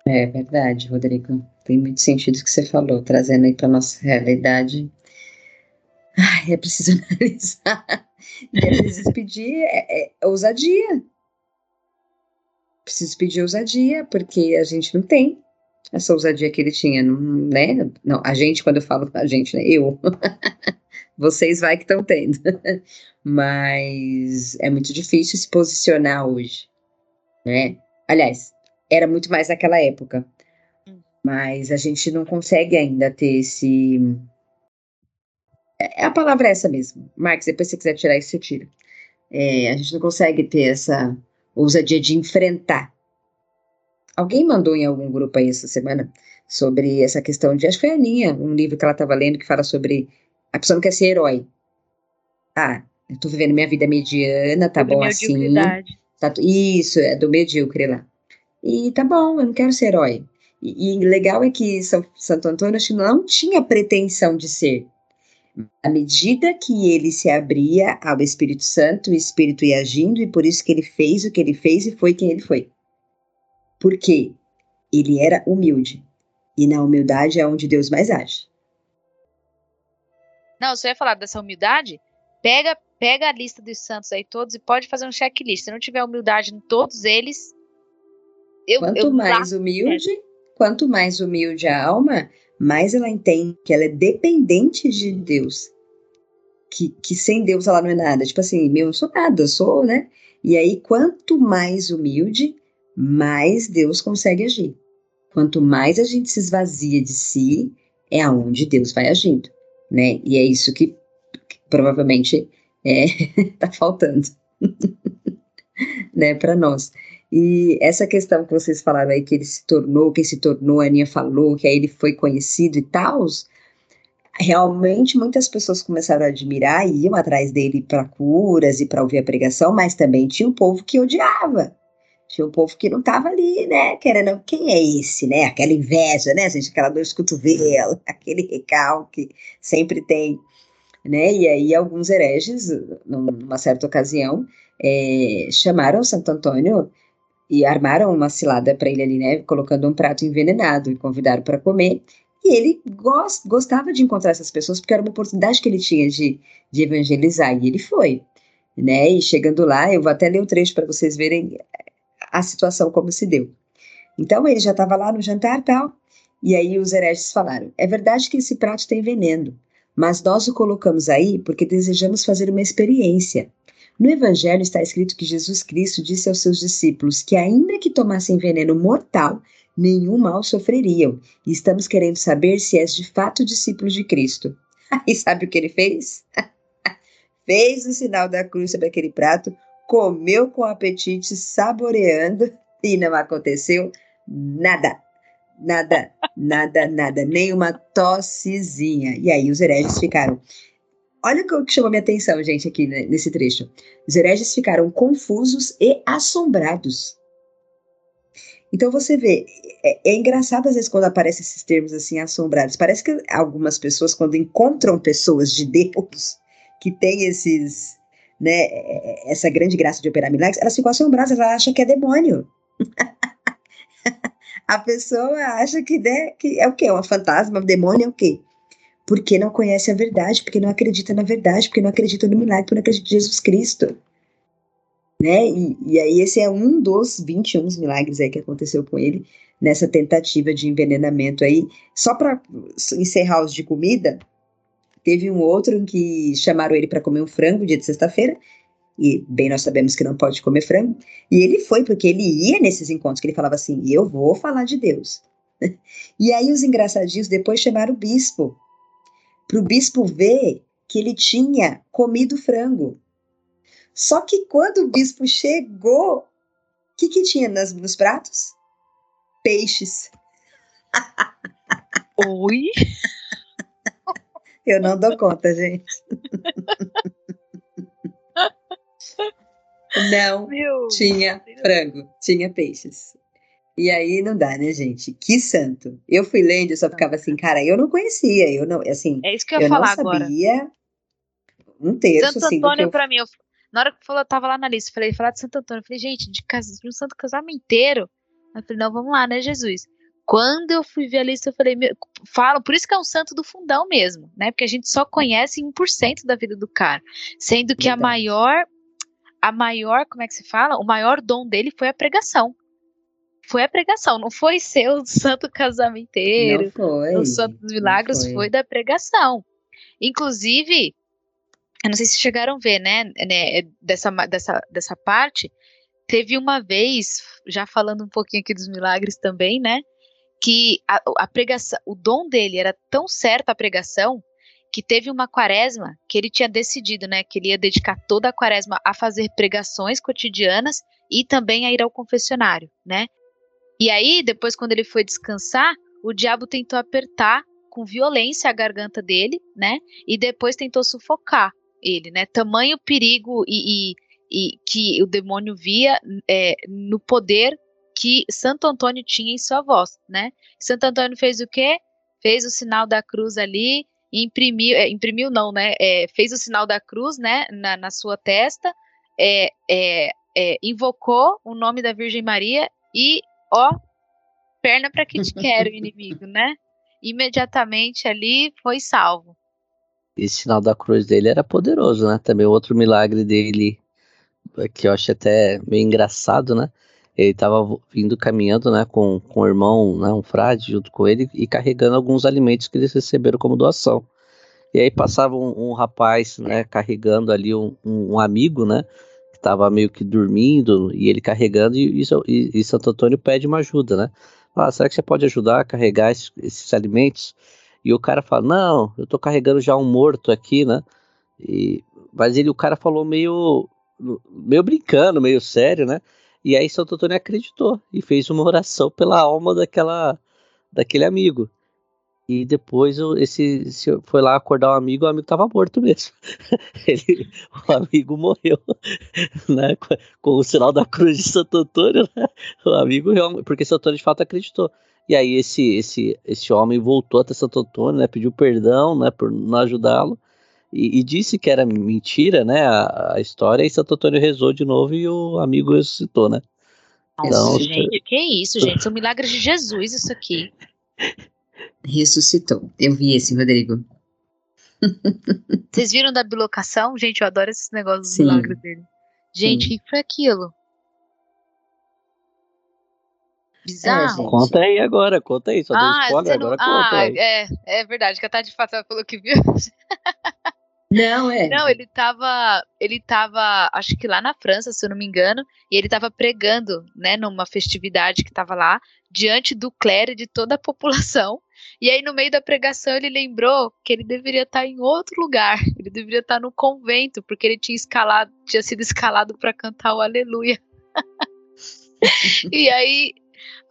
É verdade, Rodrigo. Tem muito sentido o que você falou, trazendo aí para nossa realidade. Ai, é preciso [laughs] analisar. E é preciso pedir é, é, ousadia. Preciso pedir ousadia, porque a gente não tem essa ousadia que ele tinha, não, né? Não, a gente, quando eu falo a gente, né? Eu. [laughs] Vocês vai que estão tendo. Mas é muito difícil se posicionar hoje, né? Aliás, era muito mais naquela época. Hum. Mas a gente não consegue ainda ter esse. É, a palavra é essa mesmo. Marcos, depois se você quiser tirar isso, você tira. É, a gente não consegue ter essa ousadia de enfrentar. Alguém mandou em algum grupo aí essa semana sobre essa questão de. Acho que foi a Aninha, um livro que ela estava lendo que fala sobre. A pessoa não quer ser herói. Ah, eu tô vivendo minha vida mediana, tá bom assim. Tá, isso, é do medíocre lá. E tá bom, eu não quero ser herói. E, e legal é que São, Santo Antônio acho que não tinha pretensão de ser. À medida que ele se abria ao Espírito Santo, o Espírito ia agindo, e por isso que ele fez o que ele fez e foi quem ele foi. Porque ele era humilde. E na humildade é onde Deus mais age. Não, você ia falar dessa humildade? Pega, pega a lista dos santos aí todos e pode fazer um checklist. Se não tiver humildade em todos eles, eu, quanto eu mais humilde, quanto mais humilde a alma, mais ela entende que ela é dependente de Deus. Que, que sem Deus ela não é nada. Tipo assim, meu, eu não sou nada, eu sou, né? E aí, quanto mais humilde, mais Deus consegue agir. Quanto mais a gente se esvazia de si, é aonde Deus vai agindo, né? E é isso que, que provavelmente é, [laughs] tá faltando, [laughs] né, para nós. E essa questão que vocês falaram aí, que ele se tornou, que se tornou, a Aninha falou, que aí ele foi conhecido e tal, realmente muitas pessoas começaram a admirar e iam atrás dele para curas e para ouvir a pregação, mas também tinha um povo que odiava. Tinha um povo que não estava ali, né? Querendo, quem é esse, né? Aquela inveja, né, gente? Aquela dor de cotovelo, [laughs] aquele recalque, sempre tem, né? E aí alguns hereges, numa certa ocasião, é, chamaram Santo Antônio e armaram uma cilada para ele ali, né? Colocando um prato envenenado e convidaram para comer. E ele gost, gostava de encontrar essas pessoas porque era uma oportunidade que ele tinha de, de evangelizar. E ele foi, né? E chegando lá, eu vou até ler o trecho para vocês verem a situação como se deu. Então ele já estava lá no jantar tal. E aí os hereges falaram: é verdade que esse prato tem veneno, mas nós o colocamos aí porque desejamos fazer uma experiência. No Evangelho está escrito que Jesus Cristo disse aos seus discípulos que, ainda que tomassem veneno mortal, nenhum mal sofreriam. E estamos querendo saber se és de fato discípulo de Cristo. [laughs] E sabe o que ele fez? [laughs] fez o sinal da cruz sobre aquele prato, comeu com apetite, saboreando, e não aconteceu nada. Nada, nada, nada, nem uma tossezinha. E aí os hereges ficaram Olha o que chamou minha atenção, gente, aqui né, nesse trecho. Os hereges ficaram confusos e assombrados. Então você vê, é, é, engraçado às vezes quando aparecem esses termos assim, assombrados. Parece que algumas pessoas, quando encontram pessoas de Deus que têm esses, né, essa grande graça de operar milagres, elas ficam assombradas, elas acham que é demônio. [laughs] A pessoa acha que, né, que é o quê? Um fantasma, um demônio é o quê? Porque não conhece a verdade, porque não acredita na verdade, porque não acredita no milagre, porque não acredita em Jesus Cristo. Né? E, e aí esse é um dos 21 milagres aí que aconteceu com ele nessa tentativa de envenenamento aí. Só para encerrar os de comida, teve um outro em que chamaram ele para comer um frango dia de sexta-feira, e bem nós sabemos que não pode comer frango, e ele foi porque ele ia nesses encontros que ele falava assim: "Eu vou falar de Deus". [laughs] e aí os engraçadinhos depois chamaram o bispo para o bispo ver que ele tinha comido frango. Só que quando o bispo chegou, o que, que tinha nas, nos pratos? Peixes. [laughs] Oi? Eu não dou conta, gente. [laughs] Não Meu tinha Deus. frango, tinha peixes. E aí não dá, né, gente? Que santo. Eu fui lendo e só ficava assim, cara, eu não conhecia, eu não, assim, é isso que eu, ia eu falar não sabia agora. um terço, Santo assim, Antônio eu... para mim, eu, na hora que falou, eu tava lá na lista, falei, falar de Santo Antônio, eu falei, gente, de, casa, de um santo casamenteiro. Eu falei, não, vamos lá, né, Jesus? Quando eu fui ver a lista, eu falei, meu, falo, por isso que é um santo do fundão mesmo, né? Porque a gente só conhece 1% da vida do cara, sendo que Verdade. a maior a maior, como é que se fala? O maior dom dele foi a pregação. Foi a pregação, não foi ser o santo casamenteiro, não foi, o santo dos milagres, foi. foi da pregação. Inclusive, eu não sei se chegaram a ver, né, né, dessa, dessa, dessa parte, teve uma vez, já falando um pouquinho aqui dos milagres também, né, que a, a pregação, o dom dele era tão certo a pregação, que teve uma quaresma que ele tinha decidido, né, que ele ia dedicar toda a quaresma a fazer pregações cotidianas e também a ir ao confessionário, né? E aí, depois quando ele foi descansar, o diabo tentou apertar com violência a garganta dele, né? E depois tentou sufocar ele, né? Tamanho perigo e, e, e que o demônio via é, no poder que Santo Antônio tinha em sua voz, né? Santo Antônio fez o quê? Fez o sinal da cruz ali imprimiu, é, imprimiu não, né? É, fez o sinal da cruz, né? Na, na sua testa, é, é, é invocou o nome da Virgem Maria e, ó, perna para que te [laughs] quero, inimigo, né? Imediatamente ali foi salvo. Esse sinal da cruz dele era poderoso, né? Também outro milagre dele, que eu acho até meio engraçado, né? Ele estava vindo caminhando, né, com, com o irmão, né, um frade junto com ele e carregando alguns alimentos que eles receberam como doação. E aí passava um, um rapaz, né, carregando ali um, um, amigo, né, que estava meio que dormindo e ele carregando e, e, e, Santo Antônio pede uma ajuda, né? Ah, será que você pode ajudar a carregar esses, esses alimentos? E o cara fala, não, eu estou carregando já um morto aqui, né? E, mas ele, o cara falou meio, meio brincando, meio sério, né? E aí Santo Antônio acreditou e fez uma oração pela alma daquela, daquele amigo. E depois esse, esse foi lá acordar o um amigo, o amigo estava morto mesmo. [laughs] Ele, o amigo morreu, [laughs] né? Com, com, o sinal da cruz de Santo Antônio, né? O amigo realmente, porque Santo Antônio de fato acreditou. E aí esse, esse, esse homem voltou até Santo Antônio, né? Pediu perdão, né? Por não ajudá-lo e, e, disse que era mentira, né, a, a, história, e Santo Antônio rezou de novo e o amigo ressuscitou, né? Nossa, então, gente, que isso, gente, são milagres de Jesus isso aqui. [laughs] Ressuscitou, eu vi esse, Rodrigo. [laughs] Vocês viram da bilocação? Gente, eu adoro esses negócios dos milagres dele. Gente, o que foi aquilo? Bizarro. É, conta aí agora, conta aí, só ah, deu spoiler, não... agora ah, conta aí. É, é verdade, que a Tati Fatal falou que viu. Não, é. Não, ele tava, ele tava, acho que lá na França, se eu não me engano, e ele tava pregando, né, numa festividade que tava lá, diante do clero e de toda a população. E aí, no meio da pregação, ele lembrou que ele deveria estar em outro lugar, ele deveria estar no convento, porque ele tinha escalado, tinha sido escalado para cantar o Aleluia. [laughs] e aí,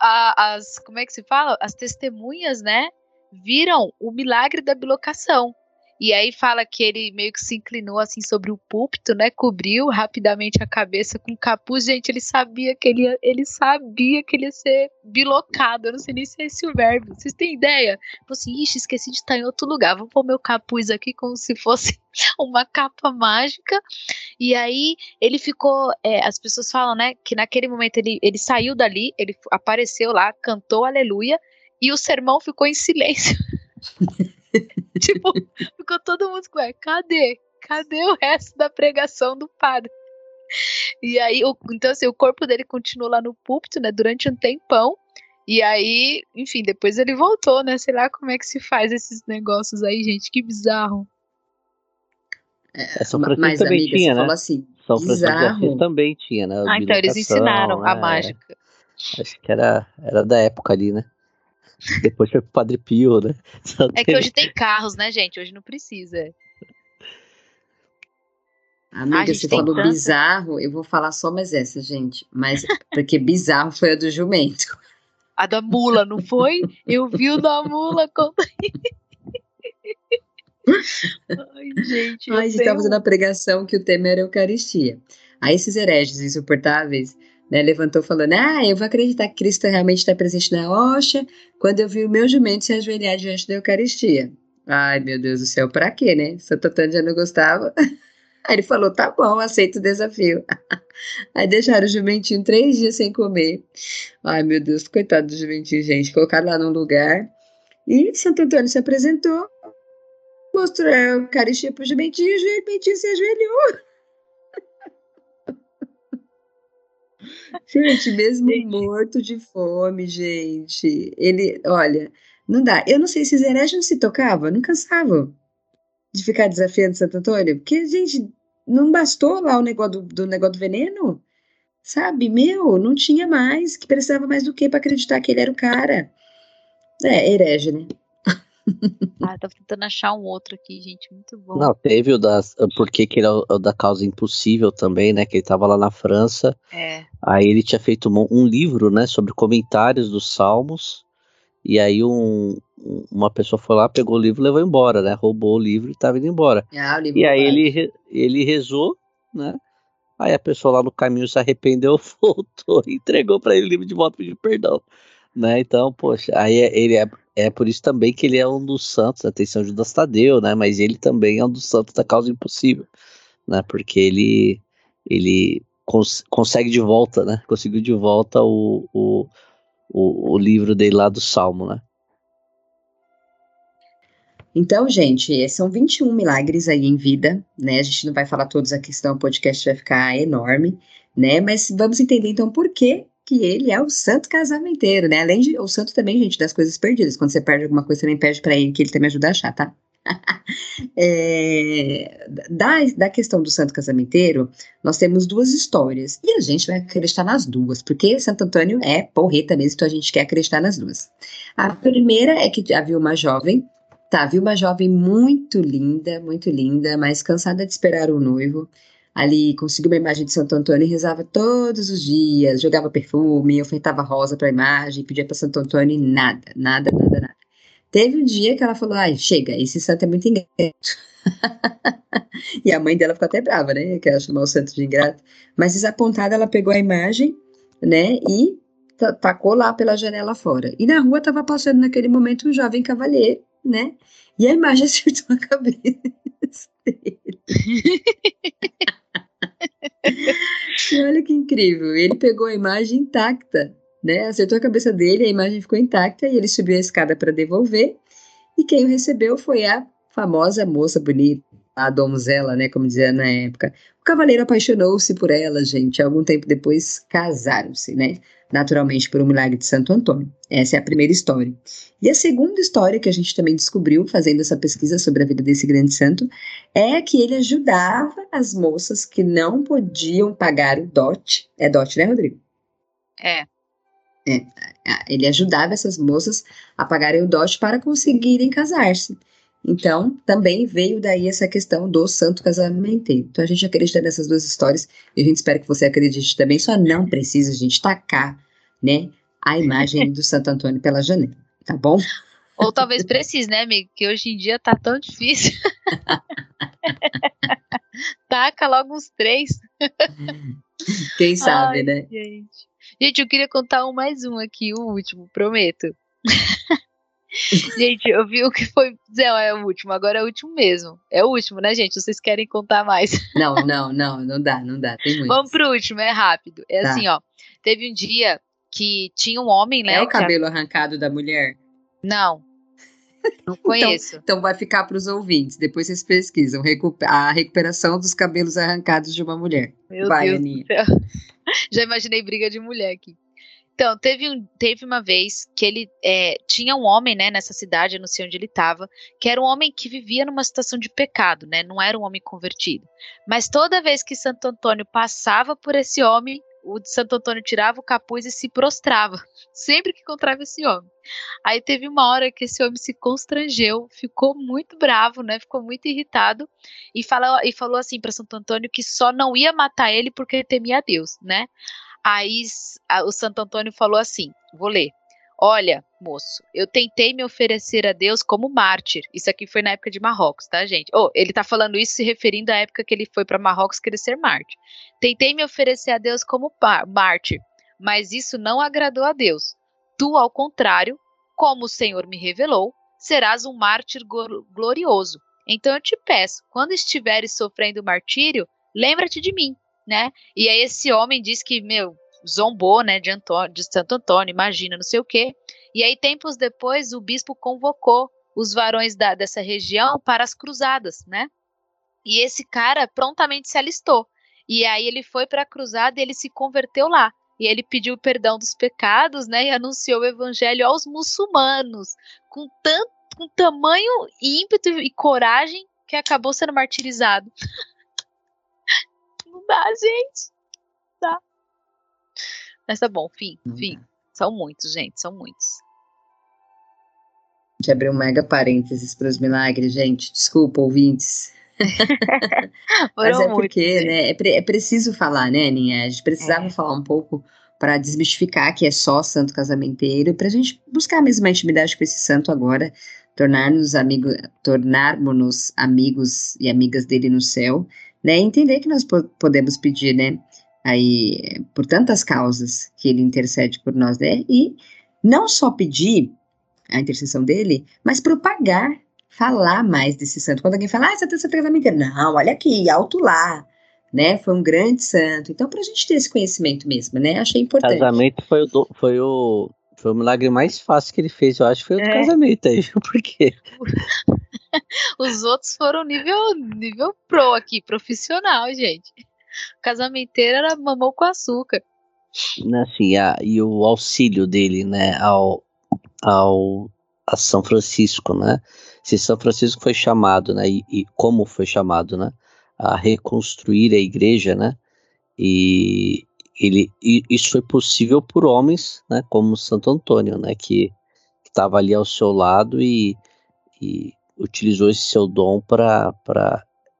a, as, como é que se fala? As testemunhas, né, viram o milagre da bilocação. E aí fala que ele meio que se inclinou assim sobre o púlpito, né? Cobriu rapidamente a cabeça com capuz. Gente, ele sabia que ele ia, ele sabia que ele ia ser bilocado. Eu não sei nem se é esse o verbo. Vocês têm ideia? Falei assim, ixi, esqueci de estar em outro lugar. Vou pôr meu capuz aqui como se fosse [laughs] uma capa mágica. E aí ele ficou. É, as pessoas falam, né? Que naquele momento ele, ele saiu dali, ele apareceu lá, cantou aleluia, e o sermão ficou em silêncio. [laughs] [laughs] tipo, ficou todo mundo com, cadê? Cadê o resto da pregação do padre? E aí, o, então assim, o corpo dele continuou lá no púlpito, né, durante um tempão. E aí, enfim, depois ele voltou, né? Sei lá como é que se faz esses negócios aí, gente, que bizarro. É, São mas, amiga, tinha, né? assim, São bizarro. também tinha, né? Ah, então eles ensinaram é, a mágica. Acho que era, era da época ali, né? Depois foi pro Padre Pio, né? [laughs] Só é que hoje tem carros, né, gente? Hoje não precisa. Amiga, você falou tanto. bizarro, eu vou falar só mais essa, gente. Mas porque bizarro foi a do jumento. A da mula, não foi? Eu vi o da mula, conta aí. Ai, gente. Ai, a gente estava fazendo a pregação que o tema era Eucaristia. Aí esses hereges insuportáveis né, levantou falando: Ah, eu vou acreditar que Cristo realmente está presente na rocha quando eu vi o meu jumento se ajoelhar diante da Eucaristia. Ai, meu Deus do céu, para quê, né? Santo Antônio já não gostava. [laughs] Aí ele falou: tá bom, aceito o desafio. [laughs] Aí deixaram o jumentinho três dias sem comer. Ai, meu Deus, coitado do jumentinho, gente. Colocaram lá num lugar. E Santo Antônio se apresentou, mostrou a Eucaristia pro jumentinho e o jumentinho se ajoelhou. [laughs] Gente, mesmo gente. morto de fome, gente. Ele, olha, não dá. Eu não sei se os hereges não se tocavam, não cansavam de ficar desafiando Santo Antônio, porque, gente, não bastou lá o negócio do, do negócio do veneno, sabe? Meu, não tinha mais, que precisava mais do que para acreditar que ele era o cara. É, herege, né? Ah, tô tentando achar um outro aqui, gente, muito bom. Não, teve o da, porque que ele é o da causa impossível também, né, que ele tava lá na França. É. Aí ele tinha feito um, um livro, né, sobre comentários dos salmos, e aí um, uma pessoa foi lá, pegou o livro e levou embora, né? Roubou o livro e estava indo embora. Ah, e aí ele, ele rezou, né? Aí a pessoa lá no caminho se arrependeu, [laughs] voltou e entregou para ele o livro de volta pediu perdão. Né? Então, poxa, aí é, ele é, é por isso também que ele é um dos santos, atenção Judas Tadeu, né? Mas ele também é um dos santos da causa impossível, né? Porque ele ele cons consegue de volta, né? Conseguiu de volta o, o, o, o livro dele lá do Salmo, né? Então, gente, são 21 milagres aí em vida, né? A gente não vai falar todos aqui, senão o podcast vai ficar enorme, né? Mas vamos entender então por que que ele é o santo casamenteiro, né? Além de o santo também, gente, das coisas perdidas. Quando você perde alguma coisa, também pede para ele, que ele também ajuda a achar, tá? [laughs] é, da, da questão do santo casamenteiro, nós temos duas histórias. E a gente vai acreditar nas duas, porque Santo Antônio é porreta mesmo, então a gente quer acreditar nas duas. A primeira é que havia uma jovem Tá, vi uma jovem muito linda, muito linda, mas cansada de esperar o noivo. Ali conseguiu uma imagem de Santo Antônio e rezava todos os dias, jogava perfume, ofertava rosa para a imagem, pedia para Santo Antônio e nada, nada, nada, nada. Teve um dia que ela falou: ai, chega, esse santo é muito ingrato. [laughs] e a mãe dela ficou até brava, né? Que ela chamou o santo de ingrato. Mas desapontada, ela pegou a imagem, né? E tacou lá pela janela fora. E na rua estava passando naquele momento um jovem cavalheiro né? E a imagem [laughs] acertou a cabeça dele. [laughs] [laughs] e olha que incrível, ele pegou a imagem intacta, né? Acertou a cabeça dele, a imagem ficou intacta e ele subiu a escada para devolver. E quem o recebeu foi a famosa moça bonita, a donzela, né, como dizia na época. O cavaleiro apaixonou-se por ela, gente. Algum tempo depois casaram-se, né? Naturalmente por um milagre de Santo Antônio. Essa é a primeira história. E a segunda história que a gente também descobriu fazendo essa pesquisa sobre a vida desse grande santo é que ele ajudava as moças que não podiam pagar o dote. É dote, né, Rodrigo? É. é. Ele ajudava essas moças a pagarem o dote para conseguirem casar-se. Então, também veio daí essa questão do santo casamenteiro. Então, a gente acredita nessas duas histórias e a gente espera que você acredite também. Só não precisa a gente tacar né, a imagem do Santo Antônio pela janela, tá bom? Ou talvez precise, né, amigo? Que hoje em dia tá tão difícil. [laughs] Taca logo uns três. Quem sabe, Ai, né? Gente. gente, eu queria contar um mais um aqui, o último, prometo. [laughs] gente, eu vi o que foi. Não, é o último, agora é o último mesmo. É o último, né, gente? Vocês querem contar mais? Não, não, não, não dá, não dá. Tem [laughs] muito. Vamos pro último, é rápido. É tá. assim, ó. Teve um dia que tinha um homem, né? É o cabelo arrancado da mulher? Não. Não [laughs] conheço. Então, então vai ficar para os ouvintes. Depois vocês pesquisam a recuperação dos cabelos arrancados de uma mulher. Meu vai, Deus Aninha. do céu. [laughs] Já imaginei briga de mulher aqui. Então, teve, um, teve uma vez que ele é, tinha um homem, né, nessa cidade, eu não sei onde ele estava, que era um homem que vivia numa situação de pecado, né, não era um homem convertido. Mas toda vez que Santo Antônio passava por esse homem, o de Santo Antônio tirava o capuz e se prostrava, sempre que encontrava esse homem. Aí teve uma hora que esse homem se constrangeu, ficou muito bravo, né? Ficou muito irritado e falou, e falou assim para Santo Antônio que só não ia matar ele porque temia a Deus, né? Aí o Santo Antônio falou assim: vou ler. Olha, moço, eu tentei me oferecer a Deus como mártir. Isso aqui foi na época de Marrocos, tá, gente? Oh, ele tá falando isso se referindo à época que ele foi para Marrocos querer ser mártir. Tentei me oferecer a Deus como mártir, mas isso não agradou a Deus. Tu, ao contrário, como o Senhor me revelou, serás um mártir glorioso. Então eu te peço, quando estiveres sofrendo martírio, lembra-te de mim, né? E aí esse homem diz que, meu, zombou, né, de, Antônio, de Santo Antônio, imagina, não sei o quê. E aí, tempos depois, o bispo convocou os varões da, dessa região para as cruzadas, né? E esse cara prontamente se alistou. E aí ele foi para a cruzada e ele se converteu lá. E ele pediu perdão dos pecados, né? E anunciou o evangelho aos muçulmanos, com tanto com tamanho ímpeto e coragem que acabou sendo martirizado. [laughs] Não dá, gente. Não dá. Mas tá bom, fim, fim. São muitos, gente, são muitos. A gente abriu um mega parênteses para os milagres, gente. Desculpa, ouvintes. [laughs] Mas é porque, né, é, pre é, preciso falar, né, Aninha? A gente precisava é. falar um pouco para desmistificar que é só santo casamenteiro, para a gente buscar a intimidade com esse santo agora, tornar-nos amigos, tornarmos-nos amigos e amigas dele no céu, né? Entender que nós po podemos pedir, né? Aí, por tantas causas que ele intercede por nós, né? E não só pedir a intercessão dele, mas propagar, falar mais desse santo. Quando alguém fala, ah, essa terça casamento, não, olha aqui, alto lá, né? Foi um grande santo. Então, para a gente ter esse conhecimento mesmo, né? Achei importante. Casamento foi o, foi o foi o milagre mais fácil que ele fez, eu acho, foi o do é. casamento aí, [laughs] por quê? [laughs] Os outros foram nível, nível pro aqui, profissional, gente. O casamenteiro era mamou com açúcar. Assim, a, e o auxílio dele, né, ao, ao a São Francisco, né? Se São Francisco foi chamado, né, e, e como foi chamado, né, a reconstruir a igreja, né, e, ele, isso foi possível por homens, né, como Santo Antônio, né, que estava ali ao seu lado e, e utilizou esse seu dom para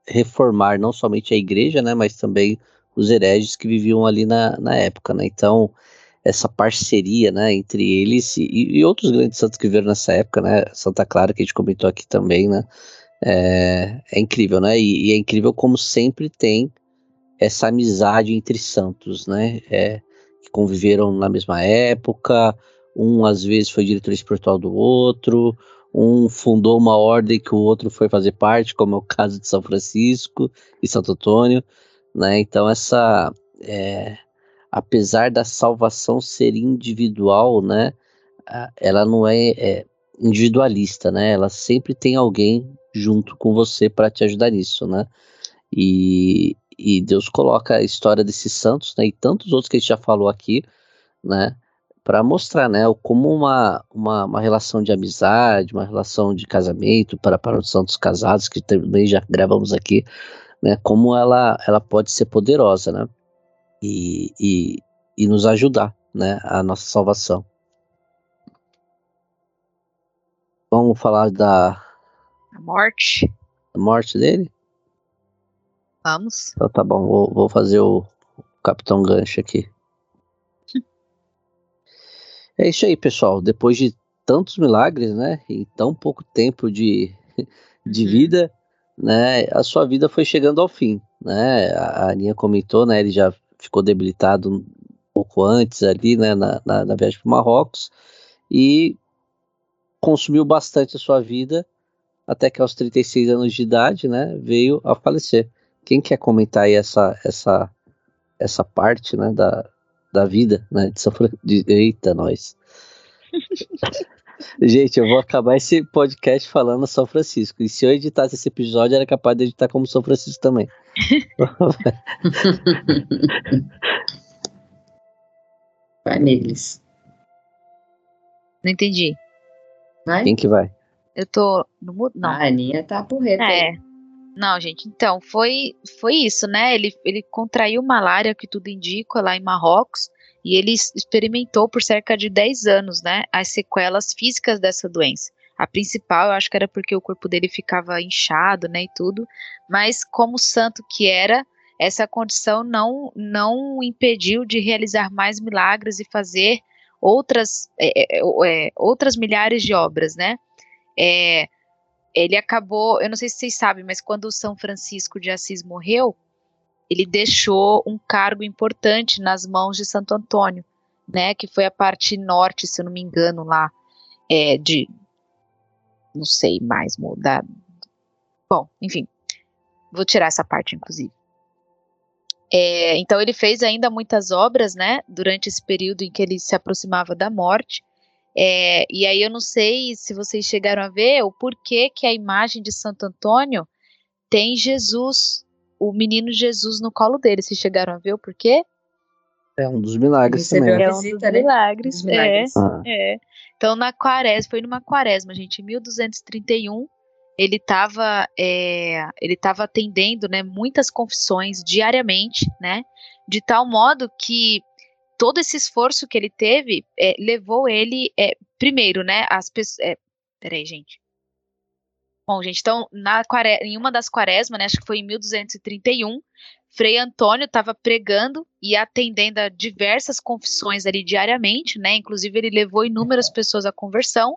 reformar não somente a igreja, né, mas também os hereges que viviam ali na, na época, né, então essa parceria, né, entre eles e, e, outros grandes santos que viveram nessa época, né, Santa Clara que a gente comentou aqui também, né, é, é incrível, né, e, e é incrível como sempre tem essa amizade entre santos, né? É, que conviveram na mesma época, um às vezes foi diretor espiritual do outro, um fundou uma ordem que o outro foi fazer parte, como é o caso de São Francisco e Santo Antônio, né? Então essa, é, apesar da salvação ser individual, né? Ela não é, é individualista, né? Ela sempre tem alguém junto com você para te ajudar nisso, né? E, e Deus coloca a história desses santos, né, e tantos outros que a gente já falou aqui, né, para mostrar, né, como uma, uma, uma, relação de amizade, uma relação de casamento para, para os santos casados, que também já gravamos aqui, né, como ela, ela pode ser poderosa, né, e, e, e nos ajudar, né, a nossa salvação. Vamos falar da a morte. A morte dele? Vamos. Então tá bom, vou, vou fazer o, Capitão Gancho aqui. É isso aí, pessoal. Depois de tantos milagres, né? Em tão pouco tempo de, [laughs] de uhum. vida, né? A sua vida foi chegando ao fim, né? A Aninha comentou, né? Ele já ficou debilitado um pouco antes ali, né? Na, na, na viagem para Marrocos e consumiu bastante a sua vida até que aos 36 anos de idade, né? Veio a falecer. Quem quer comentar aí essa, essa, essa parte, né, da, da vida, né, de São Francisco? Eita, nós. [laughs] Gente, eu vou acabar esse podcast falando São Francisco. E se eu editasse esse episódio, era capaz de editar como São Francisco também. [laughs] vai, Neglis. Não entendi. Vai? Quem que vai? Eu tô no mudo? Não. A Aninha tá porreta. É. Aí. Não, gente, então, foi, foi isso, né? Ele, ele contraiu malária, que tudo indica, lá em Marrocos, e ele experimentou por cerca de 10 anos, né, as sequelas físicas dessa doença. A principal, eu acho que era porque o corpo dele ficava inchado, né, e tudo, mas como santo que era, essa condição não, não impediu de realizar mais milagres e fazer outras, é, é, é outras milhares de obras, né? É, ele acabou, eu não sei se vocês sabem, mas quando o São Francisco de Assis morreu, ele deixou um cargo importante nas mãos de Santo Antônio, né, que foi a parte norte, se eu não me engano, lá, é, de, não sei mais, da, bom, enfim, vou tirar essa parte, inclusive. É, então ele fez ainda muitas obras, né, durante esse período em que ele se aproximava da morte. É, e aí eu não sei se vocês chegaram a ver o porquê que a imagem de Santo Antônio tem Jesus, o menino Jesus no colo dele. Vocês chegaram a ver o porquê? É um dos milagres também. É um dos né? milagres, milagres. É, ah. é. Então na quaresma, foi numa quaresma, gente, em 1231, ele estava é, ele estava atendendo, né, muitas confissões diariamente, né, de tal modo que todo esse esforço que ele teve é, levou ele, é, primeiro, né, as pessoas. É, peraí, gente. Bom, gente, então, na, em uma das quaresmas, né, acho que foi em 1231, Frei Antônio estava pregando e atendendo a diversas confissões ali diariamente, né? Inclusive, ele levou inúmeras pessoas à conversão,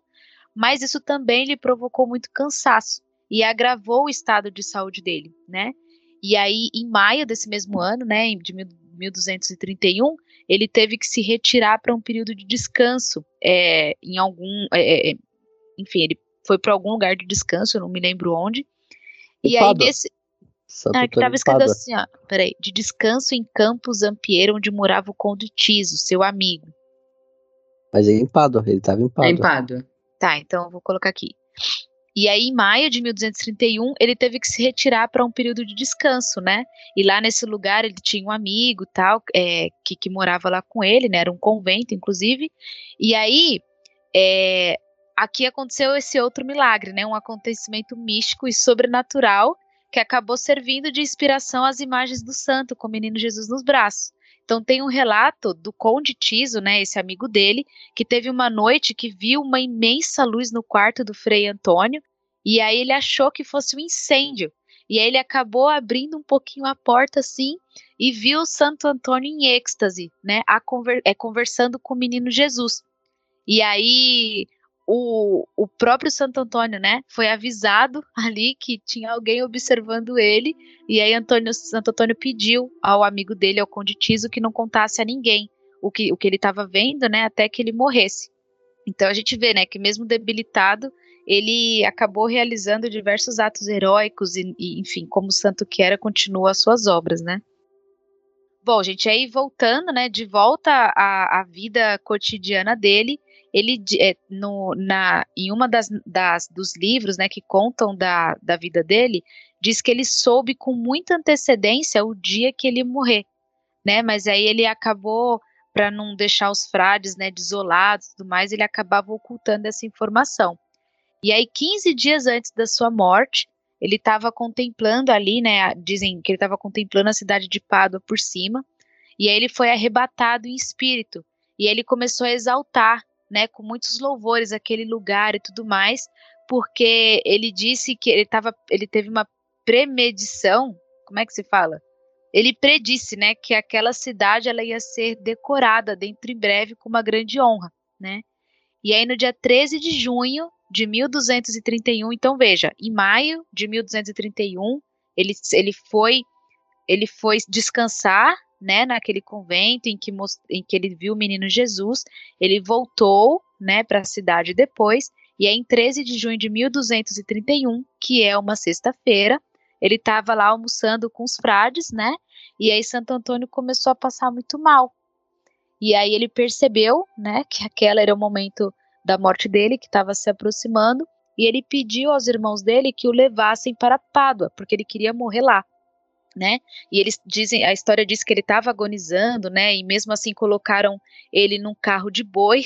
mas isso também lhe provocou muito cansaço e agravou o estado de saúde dele, né? E aí, em maio desse mesmo ano, né, de 1231, ele teve que se retirar para um período de descanso é, em algum. É, é, é enfim, ele foi para algum lugar de descanso, eu não me lembro onde. E aí, desse. Santo ah, que estava escrito assim, ó. Peraí. De descanso em Campos Ampiero, onde morava o Conde Tiso, seu amigo. Mas é em Pádua, ele estava em Pádua. É em Pádua. Tá, então eu vou colocar aqui. E aí, em maio de 1231, ele teve que se retirar para um período de descanso, né? E lá nesse lugar ele tinha um amigo tal, é, que, que morava lá com ele, né? Era um convento, inclusive. E aí, é, aqui aconteceu esse outro milagre, né? Um acontecimento místico e sobrenatural que acabou servindo de inspiração às imagens do santo com o menino Jesus nos braços. Então tem um relato do Conde Tiso, né, esse amigo dele, que teve uma noite que viu uma imensa luz no quarto do Frei Antônio, e aí ele achou que fosse um incêndio. E aí ele acabou abrindo um pouquinho a porta assim e viu o Santo Antônio em êxtase, né, conver é, conversando com o menino Jesus. E aí o, o próprio Santo Antônio, né, foi avisado ali que tinha alguém observando ele, e aí Antônio, Santo Antônio pediu ao amigo dele, ao Conde Tiso, que não contasse a ninguém o que, o que ele estava vendo, né, até que ele morresse. Então a gente vê, né, que mesmo debilitado, ele acabou realizando diversos atos heróicos e, e enfim, como santo que era, continua as suas obras, né. Bom, gente, aí voltando, né, de volta à, à vida cotidiana dele, ele é, no, na, em uma das, das, dos livros né, que contam da, da vida dele, diz que ele soube com muita antecedência o dia que ele morrer, né? Mas aí ele acabou para não deixar os frades, né, desolados, tudo mais, ele acabava ocultando essa informação. E aí 15 dias antes da sua morte, ele estava contemplando ali, né, dizem que ele estava contemplando a cidade de Pádua por cima, e aí ele foi arrebatado em espírito, e ele começou a exaltar né, com muitos louvores aquele lugar e tudo mais, porque ele disse que ele tava, ele teve uma premedição, como é que se fala? Ele predisse, né, que aquela cidade ela ia ser decorada dentro em breve com uma grande honra, né? E aí no dia 13 de junho de 1231, então veja, em maio de 1231, ele, ele foi ele foi descansar né, naquele convento em que, em que ele viu o menino Jesus, ele voltou, né, para a cidade depois, e é em 13 de junho de 1231, que é uma sexta-feira, ele estava lá almoçando com os frades, né, e aí Santo Antônio começou a passar muito mal. E aí ele percebeu, né, que aquela era o momento da morte dele, que estava se aproximando, e ele pediu aos irmãos dele que o levassem para Pádua, porque ele queria morrer lá né? E eles dizem, a história diz que ele estava agonizando, né? E mesmo assim colocaram ele num carro de boi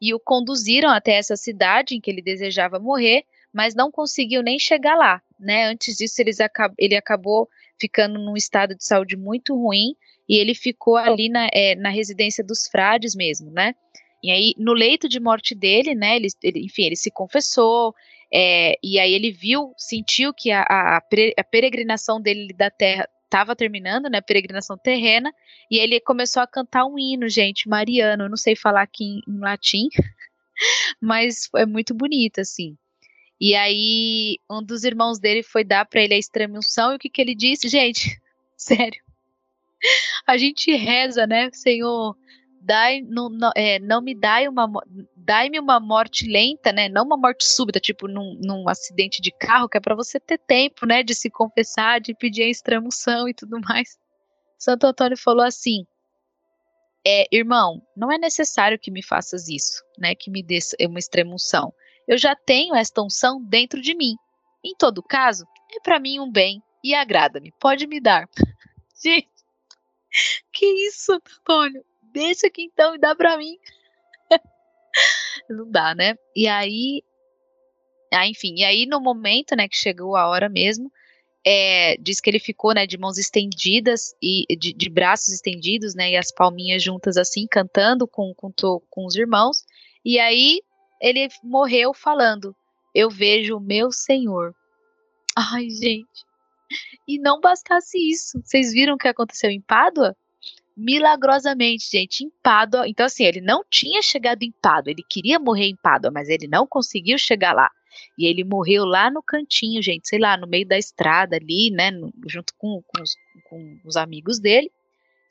e o conduziram até essa cidade em que ele desejava morrer, mas não conseguiu nem chegar lá, né? Antes disso, eles ele acabou ficando num estado de saúde muito ruim e ele ficou ali na, é, na residência dos frades mesmo, né? E aí, no leito de morte dele, né? Ele, ele enfim, ele se confessou, é, e aí ele viu, sentiu que a, a, a peregrinação dele da terra estava terminando, né, peregrinação terrena, e ele começou a cantar um hino, gente, mariano, eu não sei falar aqui em, em latim, [laughs] mas é muito bonito, assim. E aí, um dos irmãos dele foi dar para ele a extrema-unção, e o que que ele disse? Gente, [laughs] sério, a gente reza, né, Senhor, dai, não, não, é, não me dai uma, dai-me uma morte lenta, né? Não uma morte súbita, tipo num, num acidente de carro, que é para você ter tempo, né? De se confessar, de pedir a extremoção e tudo mais. Santo Antônio falou assim: é, irmão, não é necessário que me faças isso, né? Que me dê uma extremoção. Eu já tenho esta unção dentro de mim. Em todo caso, é para mim um bem e agrada-me. Pode me dar. [laughs] Gente, que isso, Antônio? Deixa aqui então e dá para mim. [laughs] Não dá, né? E aí, ah, enfim, e aí no momento, né, que chegou a hora mesmo, é, diz que ele ficou, né, de mãos estendidas e de, de, braços estendidos, né, e as palminhas juntas assim, cantando com, com, com os irmãos. E aí ele morreu falando: Eu vejo o meu Senhor. Ai, gente. E não bastasse isso. Vocês viram o que aconteceu em Pádua? Milagrosamente, gente, em Pádua. Então, assim, ele não tinha chegado em Pádua. Ele queria morrer em Pádua, mas ele não conseguiu chegar lá. E ele morreu lá no cantinho, gente, sei lá, no meio da estrada ali, né, no, junto com, com, os, com os amigos dele.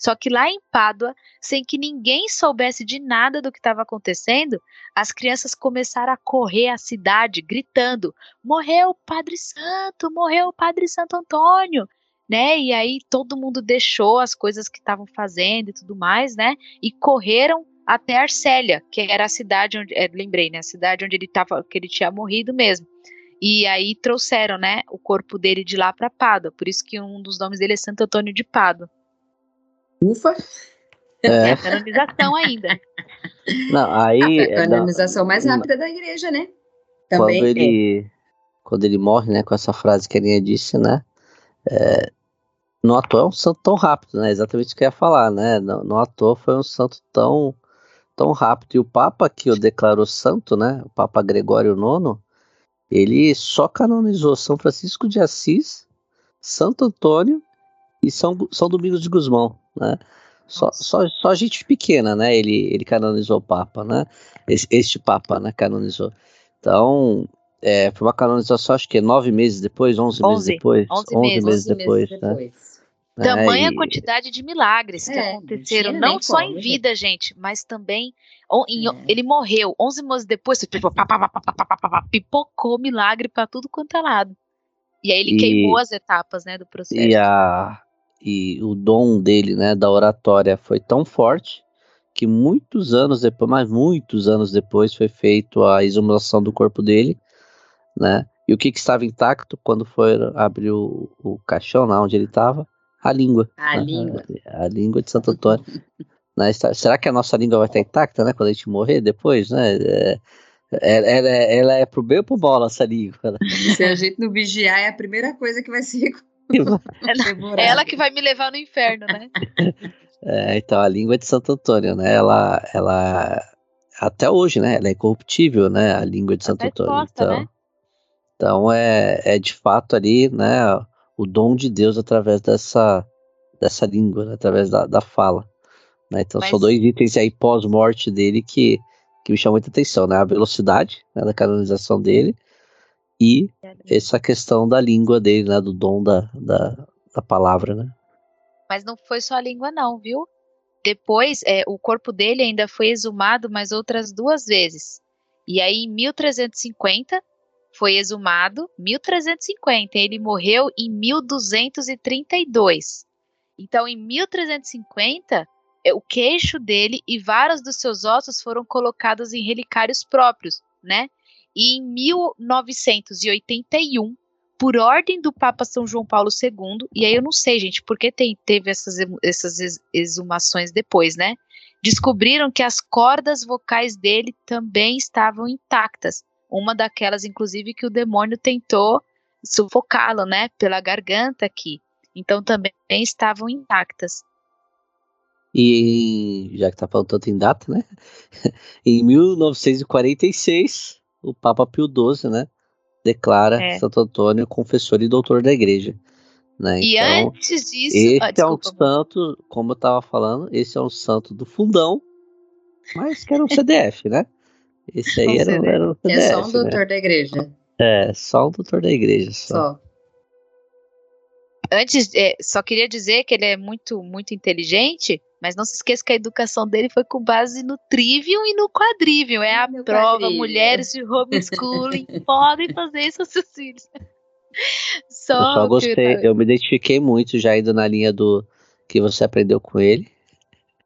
Só que lá em Pádua, sem que ninguém soubesse de nada do que estava acontecendo, as crianças começaram a correr a cidade gritando: "Morreu o Padre Santo, morreu o Padre Santo Antônio!" Né? E aí todo mundo deixou as coisas que estavam fazendo e tudo mais, né? E correram até Arcélia, que era a cidade onde, é, lembrei, né? A cidade onde ele tava, que ele tinha morrido mesmo. E aí trouxeram, né, o corpo dele de lá para Pádua. Por isso que um dos nomes dele é Santo Antônio de Pádua. Ufa! É, é a canonização ainda. Não, aí. A é, canonização mais rápida da igreja, né? Também quando ele, é. quando ele morre, né, com essa frase que a Aninha disse, né? É, no ator é um santo tão rápido, né? Exatamente o que eu ia falar, né? No, no ator foi um santo tão, tão rápido. E o Papa que o declarou santo, né? O Papa Gregório IX, ele só canonizou São Francisco de Assis, Santo Antônio e São, São Domingos de Gusmão, né? Só, só, só gente pequena, né? Ele, ele canonizou o Papa, né? Este, este Papa, né? Canonizou. Então, é, foi uma canonização, acho que nove meses depois, onze, meses depois. Onze, meses, meses depois, meses né? depois. Tamanha é, quantidade de milagres que é, aconteceram, não só como, em vida, né? gente, mas também. Em, é. Ele morreu 11 meses depois, pipocou milagre para tudo quanto é lado. E aí ele e, queimou as etapas, né, do processo. E, a, e o dom dele, né, da oratória foi tão forte que muitos anos depois, mas muitos anos depois, foi feito a exumação do corpo dele, né? E o que, que estava intacto quando foi abrir o, o caixão lá onde ele estava? A língua. A língua. A, a, língua de Santo Antônio. [laughs] né? Será que a nossa língua vai estar intacta, né? Quando a gente morrer depois, né? É, ela, ela, ela é pro bem ou pro mal, essa língua? Né? [laughs] Se a gente não vigiar, é a primeira coisa que vai ser. ela, é ela que vai me levar no inferno, né? [laughs] É, então, a língua de Santo Antônio, né? Ela, ela até hoje, né? Ela é incorruptível, né? A língua de Santo Antônio. Exposta, então, né? então é, é de fato ali, né? O dom de Deus através dessa, dessa língua, né? através da, da fala. Né? Então Mas... são dois itens aí pós-morte dele que que me chama muita atenção, né? A velocidade né, da canonização dele e essa questão da língua dele, né? Do dom da, da, da palavra, né? Mas não foi só a língua, não, viu? Depois, é, o corpo dele ainda foi exumado mais outras duas vezes. E aí, em 1350, foi exumado. 1350, ele morreu em 1232. Então, em 1350, é, o queixo dele e vários dos seus ossos foram colocados em relicários próprios, né? E em 1981, por ordem do Papa São João Paulo II, e aí eu não sei, gente, porque tem, teve essas, essas exumações depois, né? Descobriram que as cordas vocais dele também estavam intactas. Uma daquelas, inclusive, que o demônio tentou sufocá-lo, né? Pela garganta aqui. Então também estavam intactas. E já que tá falando tanto em data, né? [laughs] em 1946, o Papa Pio XII, né? Declara é. Santo Antônio confessor e doutor da igreja. Né? E então, antes disso. Esse ah, é um santo, como eu tava falando, esse é um santo do fundão, mas que era um CDF, né? Esse aí era, era, um CDF. É só um doutor né? da igreja. É, só um doutor da igreja. Só. só. Antes, é, só queria dizer que ele é muito, muito inteligente Mas não se esqueça que a educação dele foi com base no trivium e no quadrivium. É a Meu prova, quadrilho. mulheres de homeschooling [laughs] podem fazer isso seus filhos. Só eu só gostei, eu me identifiquei muito já indo na linha do que você aprendeu com ele.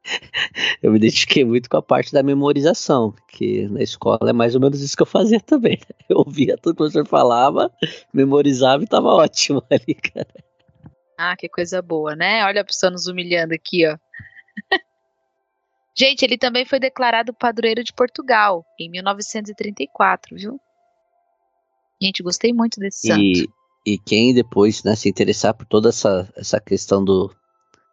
[laughs] Eu me identifiquei muito com a parte da memorização, que na escola é mais ou menos isso que eu fazia também. [laughs] Eu ouvia tudo que o professor falava, memorizava e tava ótimo [laughs] ali, cara. Ah, que coisa boa, né? Olha a pessoa nos humilhando aqui, ó. Gente, ele também foi declarado padroeiro de Portugal em 1934, viu? Gente, gostei muito desse santo. E, e quem depois né, se interessar por toda essa, essa questão do,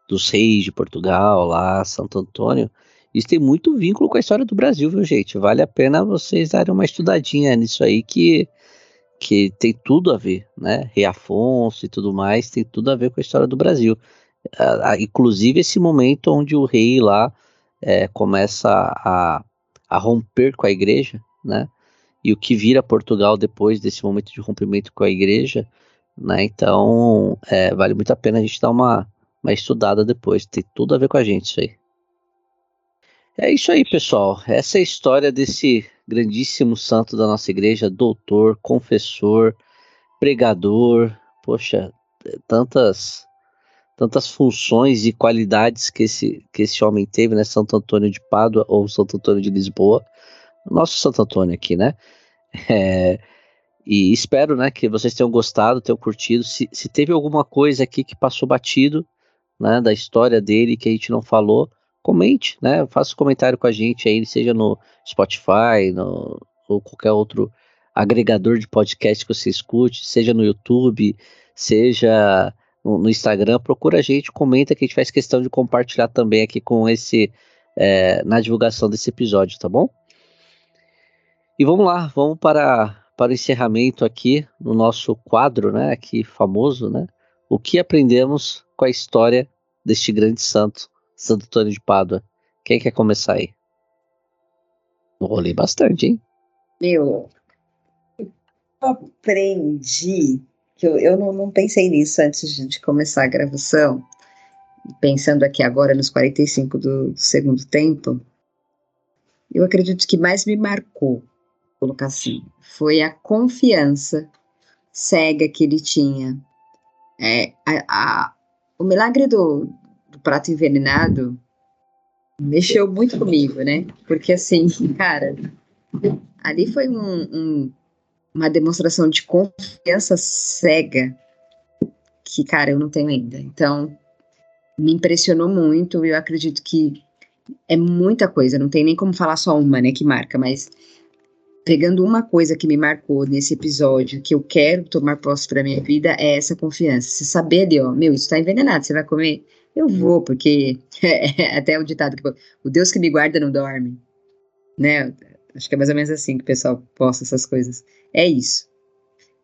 dos reis de Portugal, lá, Santo Antônio, isso tem muito vínculo com a história do Brasil, viu, gente? Vale a pena vocês darem uma estudadinha nisso aí que, que tem tudo a ver, né? Rei Afonso e tudo mais, tem tudo a ver com a história do Brasil. Inclusive esse momento onde o rei lá é, começa a, a romper com a igreja, né? E o que vira Portugal depois desse momento de rompimento com a igreja, né? Então, é, vale muito a pena a gente dar uma, uma estudada depois. Tem tudo a ver com a gente isso aí. É isso aí, pessoal. Essa é a história desse grandíssimo santo da nossa igreja, doutor, confessor, pregador. Poxa, tantas tantas funções e qualidades que esse, que esse homem teve, né? Santo Antônio de Pádua ou Santo Antônio de Lisboa. Nosso Santo Antônio aqui, né? É, e espero, né, que vocês tenham gostado, tenham curtido. Se, se teve alguma coisa aqui que passou batido, né, da história dele que a gente não falou, comente, né? Faça um comentário com a gente aí, seja no Spotify, no, ou qualquer outro agregador de podcast que você escute, seja no YouTube, seja no, no, Instagram, procura a gente, comenta que a gente faz questão de compartilhar também aqui com esse é, na divulgação desse episódio, tá bom? E vamos lá, vamos para, para o encerramento aqui no nosso quadro, né? Aqui famoso, né? O que aprendemos com a história deste grande santo, Santo Antônio de Pádua? Quem quer começar aí? Rolei bastante, hein? Meu, eu aprendi que eu, eu não, não pensei nisso antes de começar a gravação, pensando aqui agora nos 45 do, do segundo tempo, eu acredito que mais me marcou, colocar assim, foi a confiança cega que ele tinha. É, a, o milagre do, do prato envenenado mexeu muito comigo, né? Porque assim, [laughs] cara, ali foi um, um uma demonstração de confiança cega que, cara, eu não tenho ainda. Então, me impressionou muito. Eu acredito que é muita coisa, não tem nem como falar só uma, né, que marca, mas pegando uma coisa que me marcou nesse episódio, que eu quero tomar posse para minha vida, é essa confiança. Você saber ali, ó, meu, isso tá envenenado, você vai comer? Eu vou, porque [laughs] é até o ditado que o Deus que me guarda não dorme, né? Acho que é mais ou menos assim que o pessoal posta essas coisas. É isso.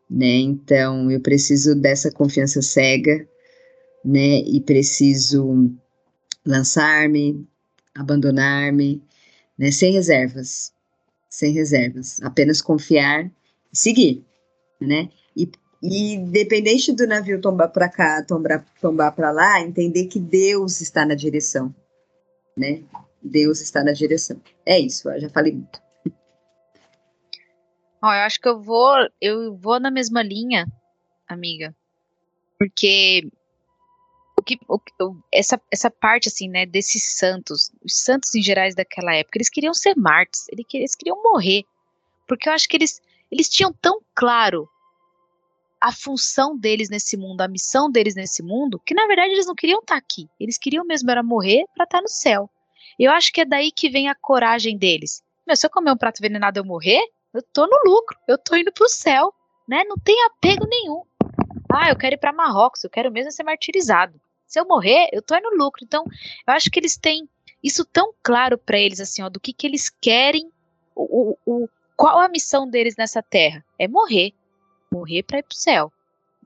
Né? Então, eu preciso dessa confiança cega, né? E preciso lançar-me, abandonar-me, né? Sem reservas. Sem reservas. Apenas confiar e seguir, né? E, e independente do navio tombar para cá, tombar, tombar para lá, entender que Deus está na direção, né? Deus está na direção. É isso, eu já falei muito. Ó, eu acho que eu vou, eu vou na mesma linha, amiga. Porque que, o, essa, essa parte, assim, né, desses santos, os santos em gerais daquela época, eles queriam ser mártires, eles queriam morrer. Porque eu acho que eles, eles tinham tão claro a função deles nesse mundo, a missão deles nesse mundo, que na verdade eles não queriam estar tá aqui. Eles queriam mesmo era morrer para estar tá no céu. Eu acho que é daí que vem a coragem deles. Meu, se eu comer um prato envenenado eu morrer, eu tô no lucro, eu tô indo pro céu, né? Não tem apego nenhum. Ah, eu quero ir para Marrocos, eu quero mesmo ser martirizado. Se eu morrer, eu tô indo no lucro. Então, eu acho que eles têm isso tão claro para eles, assim, ó, do que, que eles querem, o, o, o, qual a missão deles nessa terra? É morrer. Morrer para ir pro céu.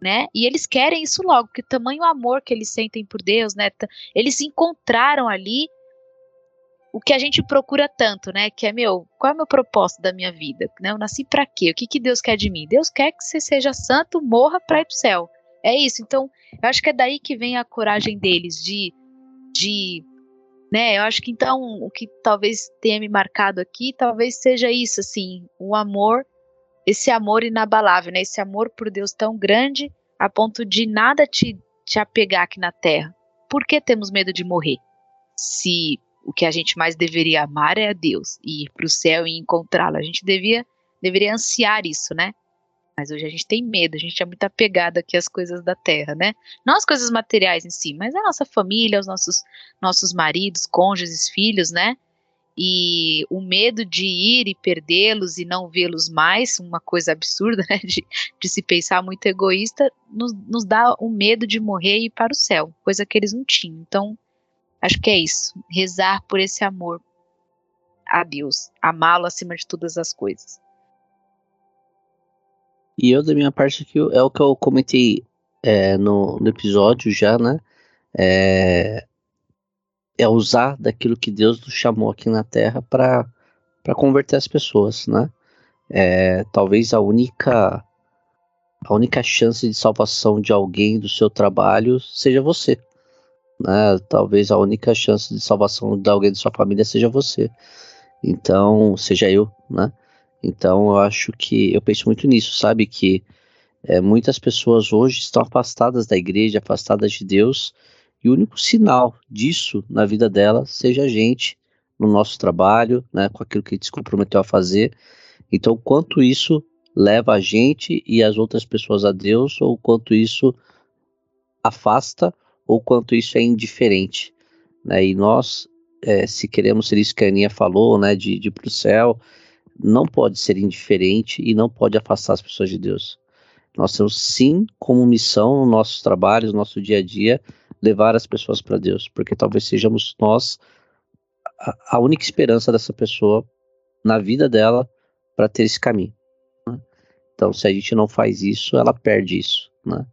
Né? E eles querem isso logo, que tamanho amor que eles sentem por Deus, né? Eles encontraram ali o que a gente procura tanto, né? Que é, meu, qual é o meu propósito da minha vida? Né? Eu nasci para quê? O que, que Deus quer de mim? Deus quer que você seja santo, morra para ir pro céu. É isso. Então, eu acho que é daí que vem a coragem deles de, de Né? Eu acho que então o que talvez tenha me marcado aqui, talvez seja isso, assim, o amor, esse amor inabalável, né? Esse amor por Deus tão grande a ponto de nada te, te apegar aqui na Terra. Por que temos medo de morrer? Se o que a gente mais deveria amar é a Deus e ir para o céu e encontrá-lo. A gente devia, deveria ansiar isso, né? Mas hoje a gente tem medo, a gente é muito apegado aqui às coisas da terra, né? Não as coisas materiais em si, mas a nossa família, os nossos, nossos maridos, cônjuges, filhos, né? E o medo de ir e perdê-los e não vê-los mais, uma coisa absurda, [laughs] né? De, de se pensar muito egoísta, nos, nos dá o medo de morrer e ir para o céu, coisa que eles não tinham. Então, acho que é isso. Rezar por esse amor a Deus, amá-lo acima de todas as coisas. E eu, da minha parte aqui, é o que eu comentei é, no, no, episódio já, né? É, é, usar daquilo que Deus nos chamou aqui na Terra para converter as pessoas, né? É, talvez a única a única chance de salvação de alguém do seu trabalho seja você. Né? Talvez a única chance de salvação de alguém da sua família seja você. Então, seja eu, né? Então eu acho que eu penso muito nisso, sabe? Que é, muitas pessoas hoje estão afastadas da igreja, afastadas de Deus, e o único sinal disso na vida dela seja a gente no nosso trabalho, né, com aquilo que a gente se comprometeu a fazer. Então, quanto isso leva a gente e as outras pessoas a Deus, ou quanto isso afasta, ou quanto isso é indiferente. Né? E nós, é, se queremos ser isso que a Aninha falou, né, de, de ir para o céu, não pode ser indiferente e não pode afastar as pessoas de Deus. Nós temos sim como missão no nossos trabalhos, no nosso dia a dia, levar as pessoas para Deus, porque talvez sejamos nós a, a, única esperança dessa pessoa na vida dela para ter esse caminho. Né? Então, se a gente não faz isso, ela perde isso. Né?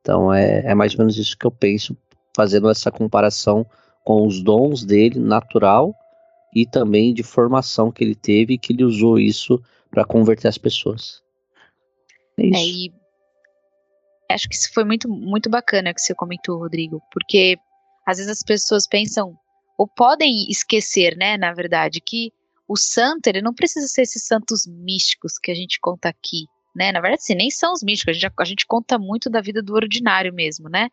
Então, é, é mais ou menos isso que eu penso, fazendo essa comparação com os dons dele, natural, e também de formação que ele teve e que ele usou isso para converter as pessoas. É, é isso. É, e acho que isso foi muito, muito bacana que você comentou, Rodrigo, porque às vezes as pessoas pensam, ou podem esquecer, né, na verdade, que o santo, ele não precisa ser esses santos místicos que a gente conta aqui, né, na verdade, sim, nem são os místicos, a gente, a gente conta muito da vida do ordinário mesmo, né,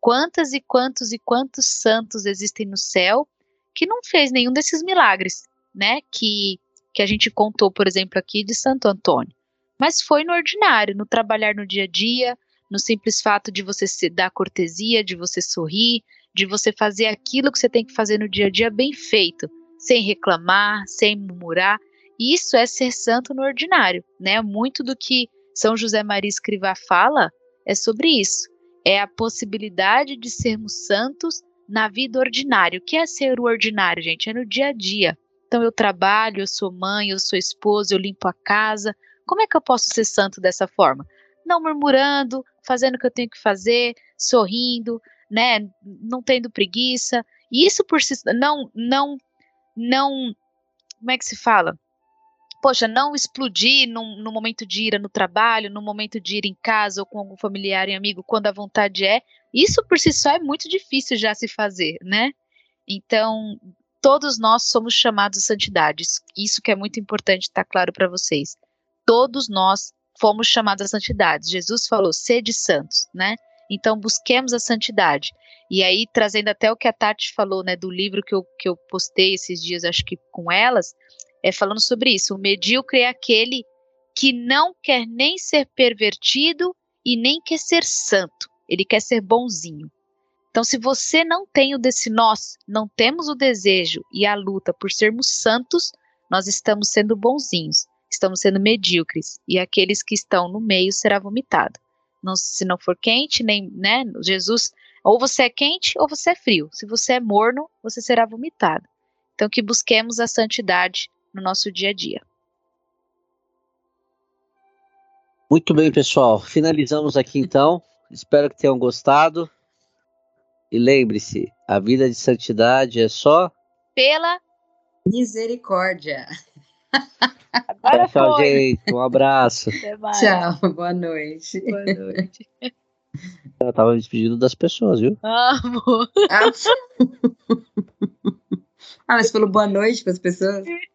quantas e quantos e quantos santos existem no céu que não fez nenhum desses milagres, né? Que, que a gente contou, por exemplo, aqui de Santo Antônio. Mas foi no ordinário, no trabalhar no dia a dia, no simples fato de você se dar cortesia, de você sorrir, de você fazer aquilo que você tem que fazer no dia a dia bem feito, sem reclamar, sem murmurar. Isso é ser santo no ordinário, né? Muito do que São José Maria Escrivá fala é sobre isso. É a possibilidade de sermos santos na vida ordinária. O que é ser o ordinário, gente? É no dia a dia. Então eu trabalho, eu sou mãe, eu sou esposa, eu limpo a casa. Como é que eu posso ser santo dessa forma? Não murmurando, fazendo o que eu tenho que fazer, sorrindo, né, não tendo preguiça. E isso por si não não não como é que se fala? Poxa, não explodir no momento de ira no trabalho, no momento de ir em casa ou com algum familiar e amigo, quando a vontade é, isso por si só é muito difícil já se fazer, né? Então, todos nós somos chamados a santidade. Isso que é muito importante estar tá claro para vocês. Todos nós fomos chamados a santidade. Jesus falou: sede santos, né? Então, busquemos a santidade. E aí, trazendo até o que a Tati falou, né, do livro que eu, que eu postei esses dias, acho que com elas, é, falando sobre isso. O medíocre é aquele que não quer nem ser pervertido e nem quer ser santo. Ele quer ser bonzinho. Então, se você não tem o desse nós, não temos o desejo e a luta por sermos santos, nós estamos sendo bonzinhos, estamos sendo medíocres, e aqueles que estão no meio será vomitado. Não, se não for quente, nem, né, Jesus, ou você é quente ou você é frio. Se você é morno, você será vomitado. Então, que busquemos a santidade no nosso dia a dia. Muito bem, pessoal. Finalizamos aqui [laughs] então. Espero que tenham gostado. E lembre-se, a vida de santidade é só pela misericórdia. Agora tchau, foi. gente. Um abraço. Tchau, boa noite. Boa noite. Eu tava me despedindo das pessoas, viu? Amo. Ah. Ah, mas falou boa noite para as pessoas? [laughs]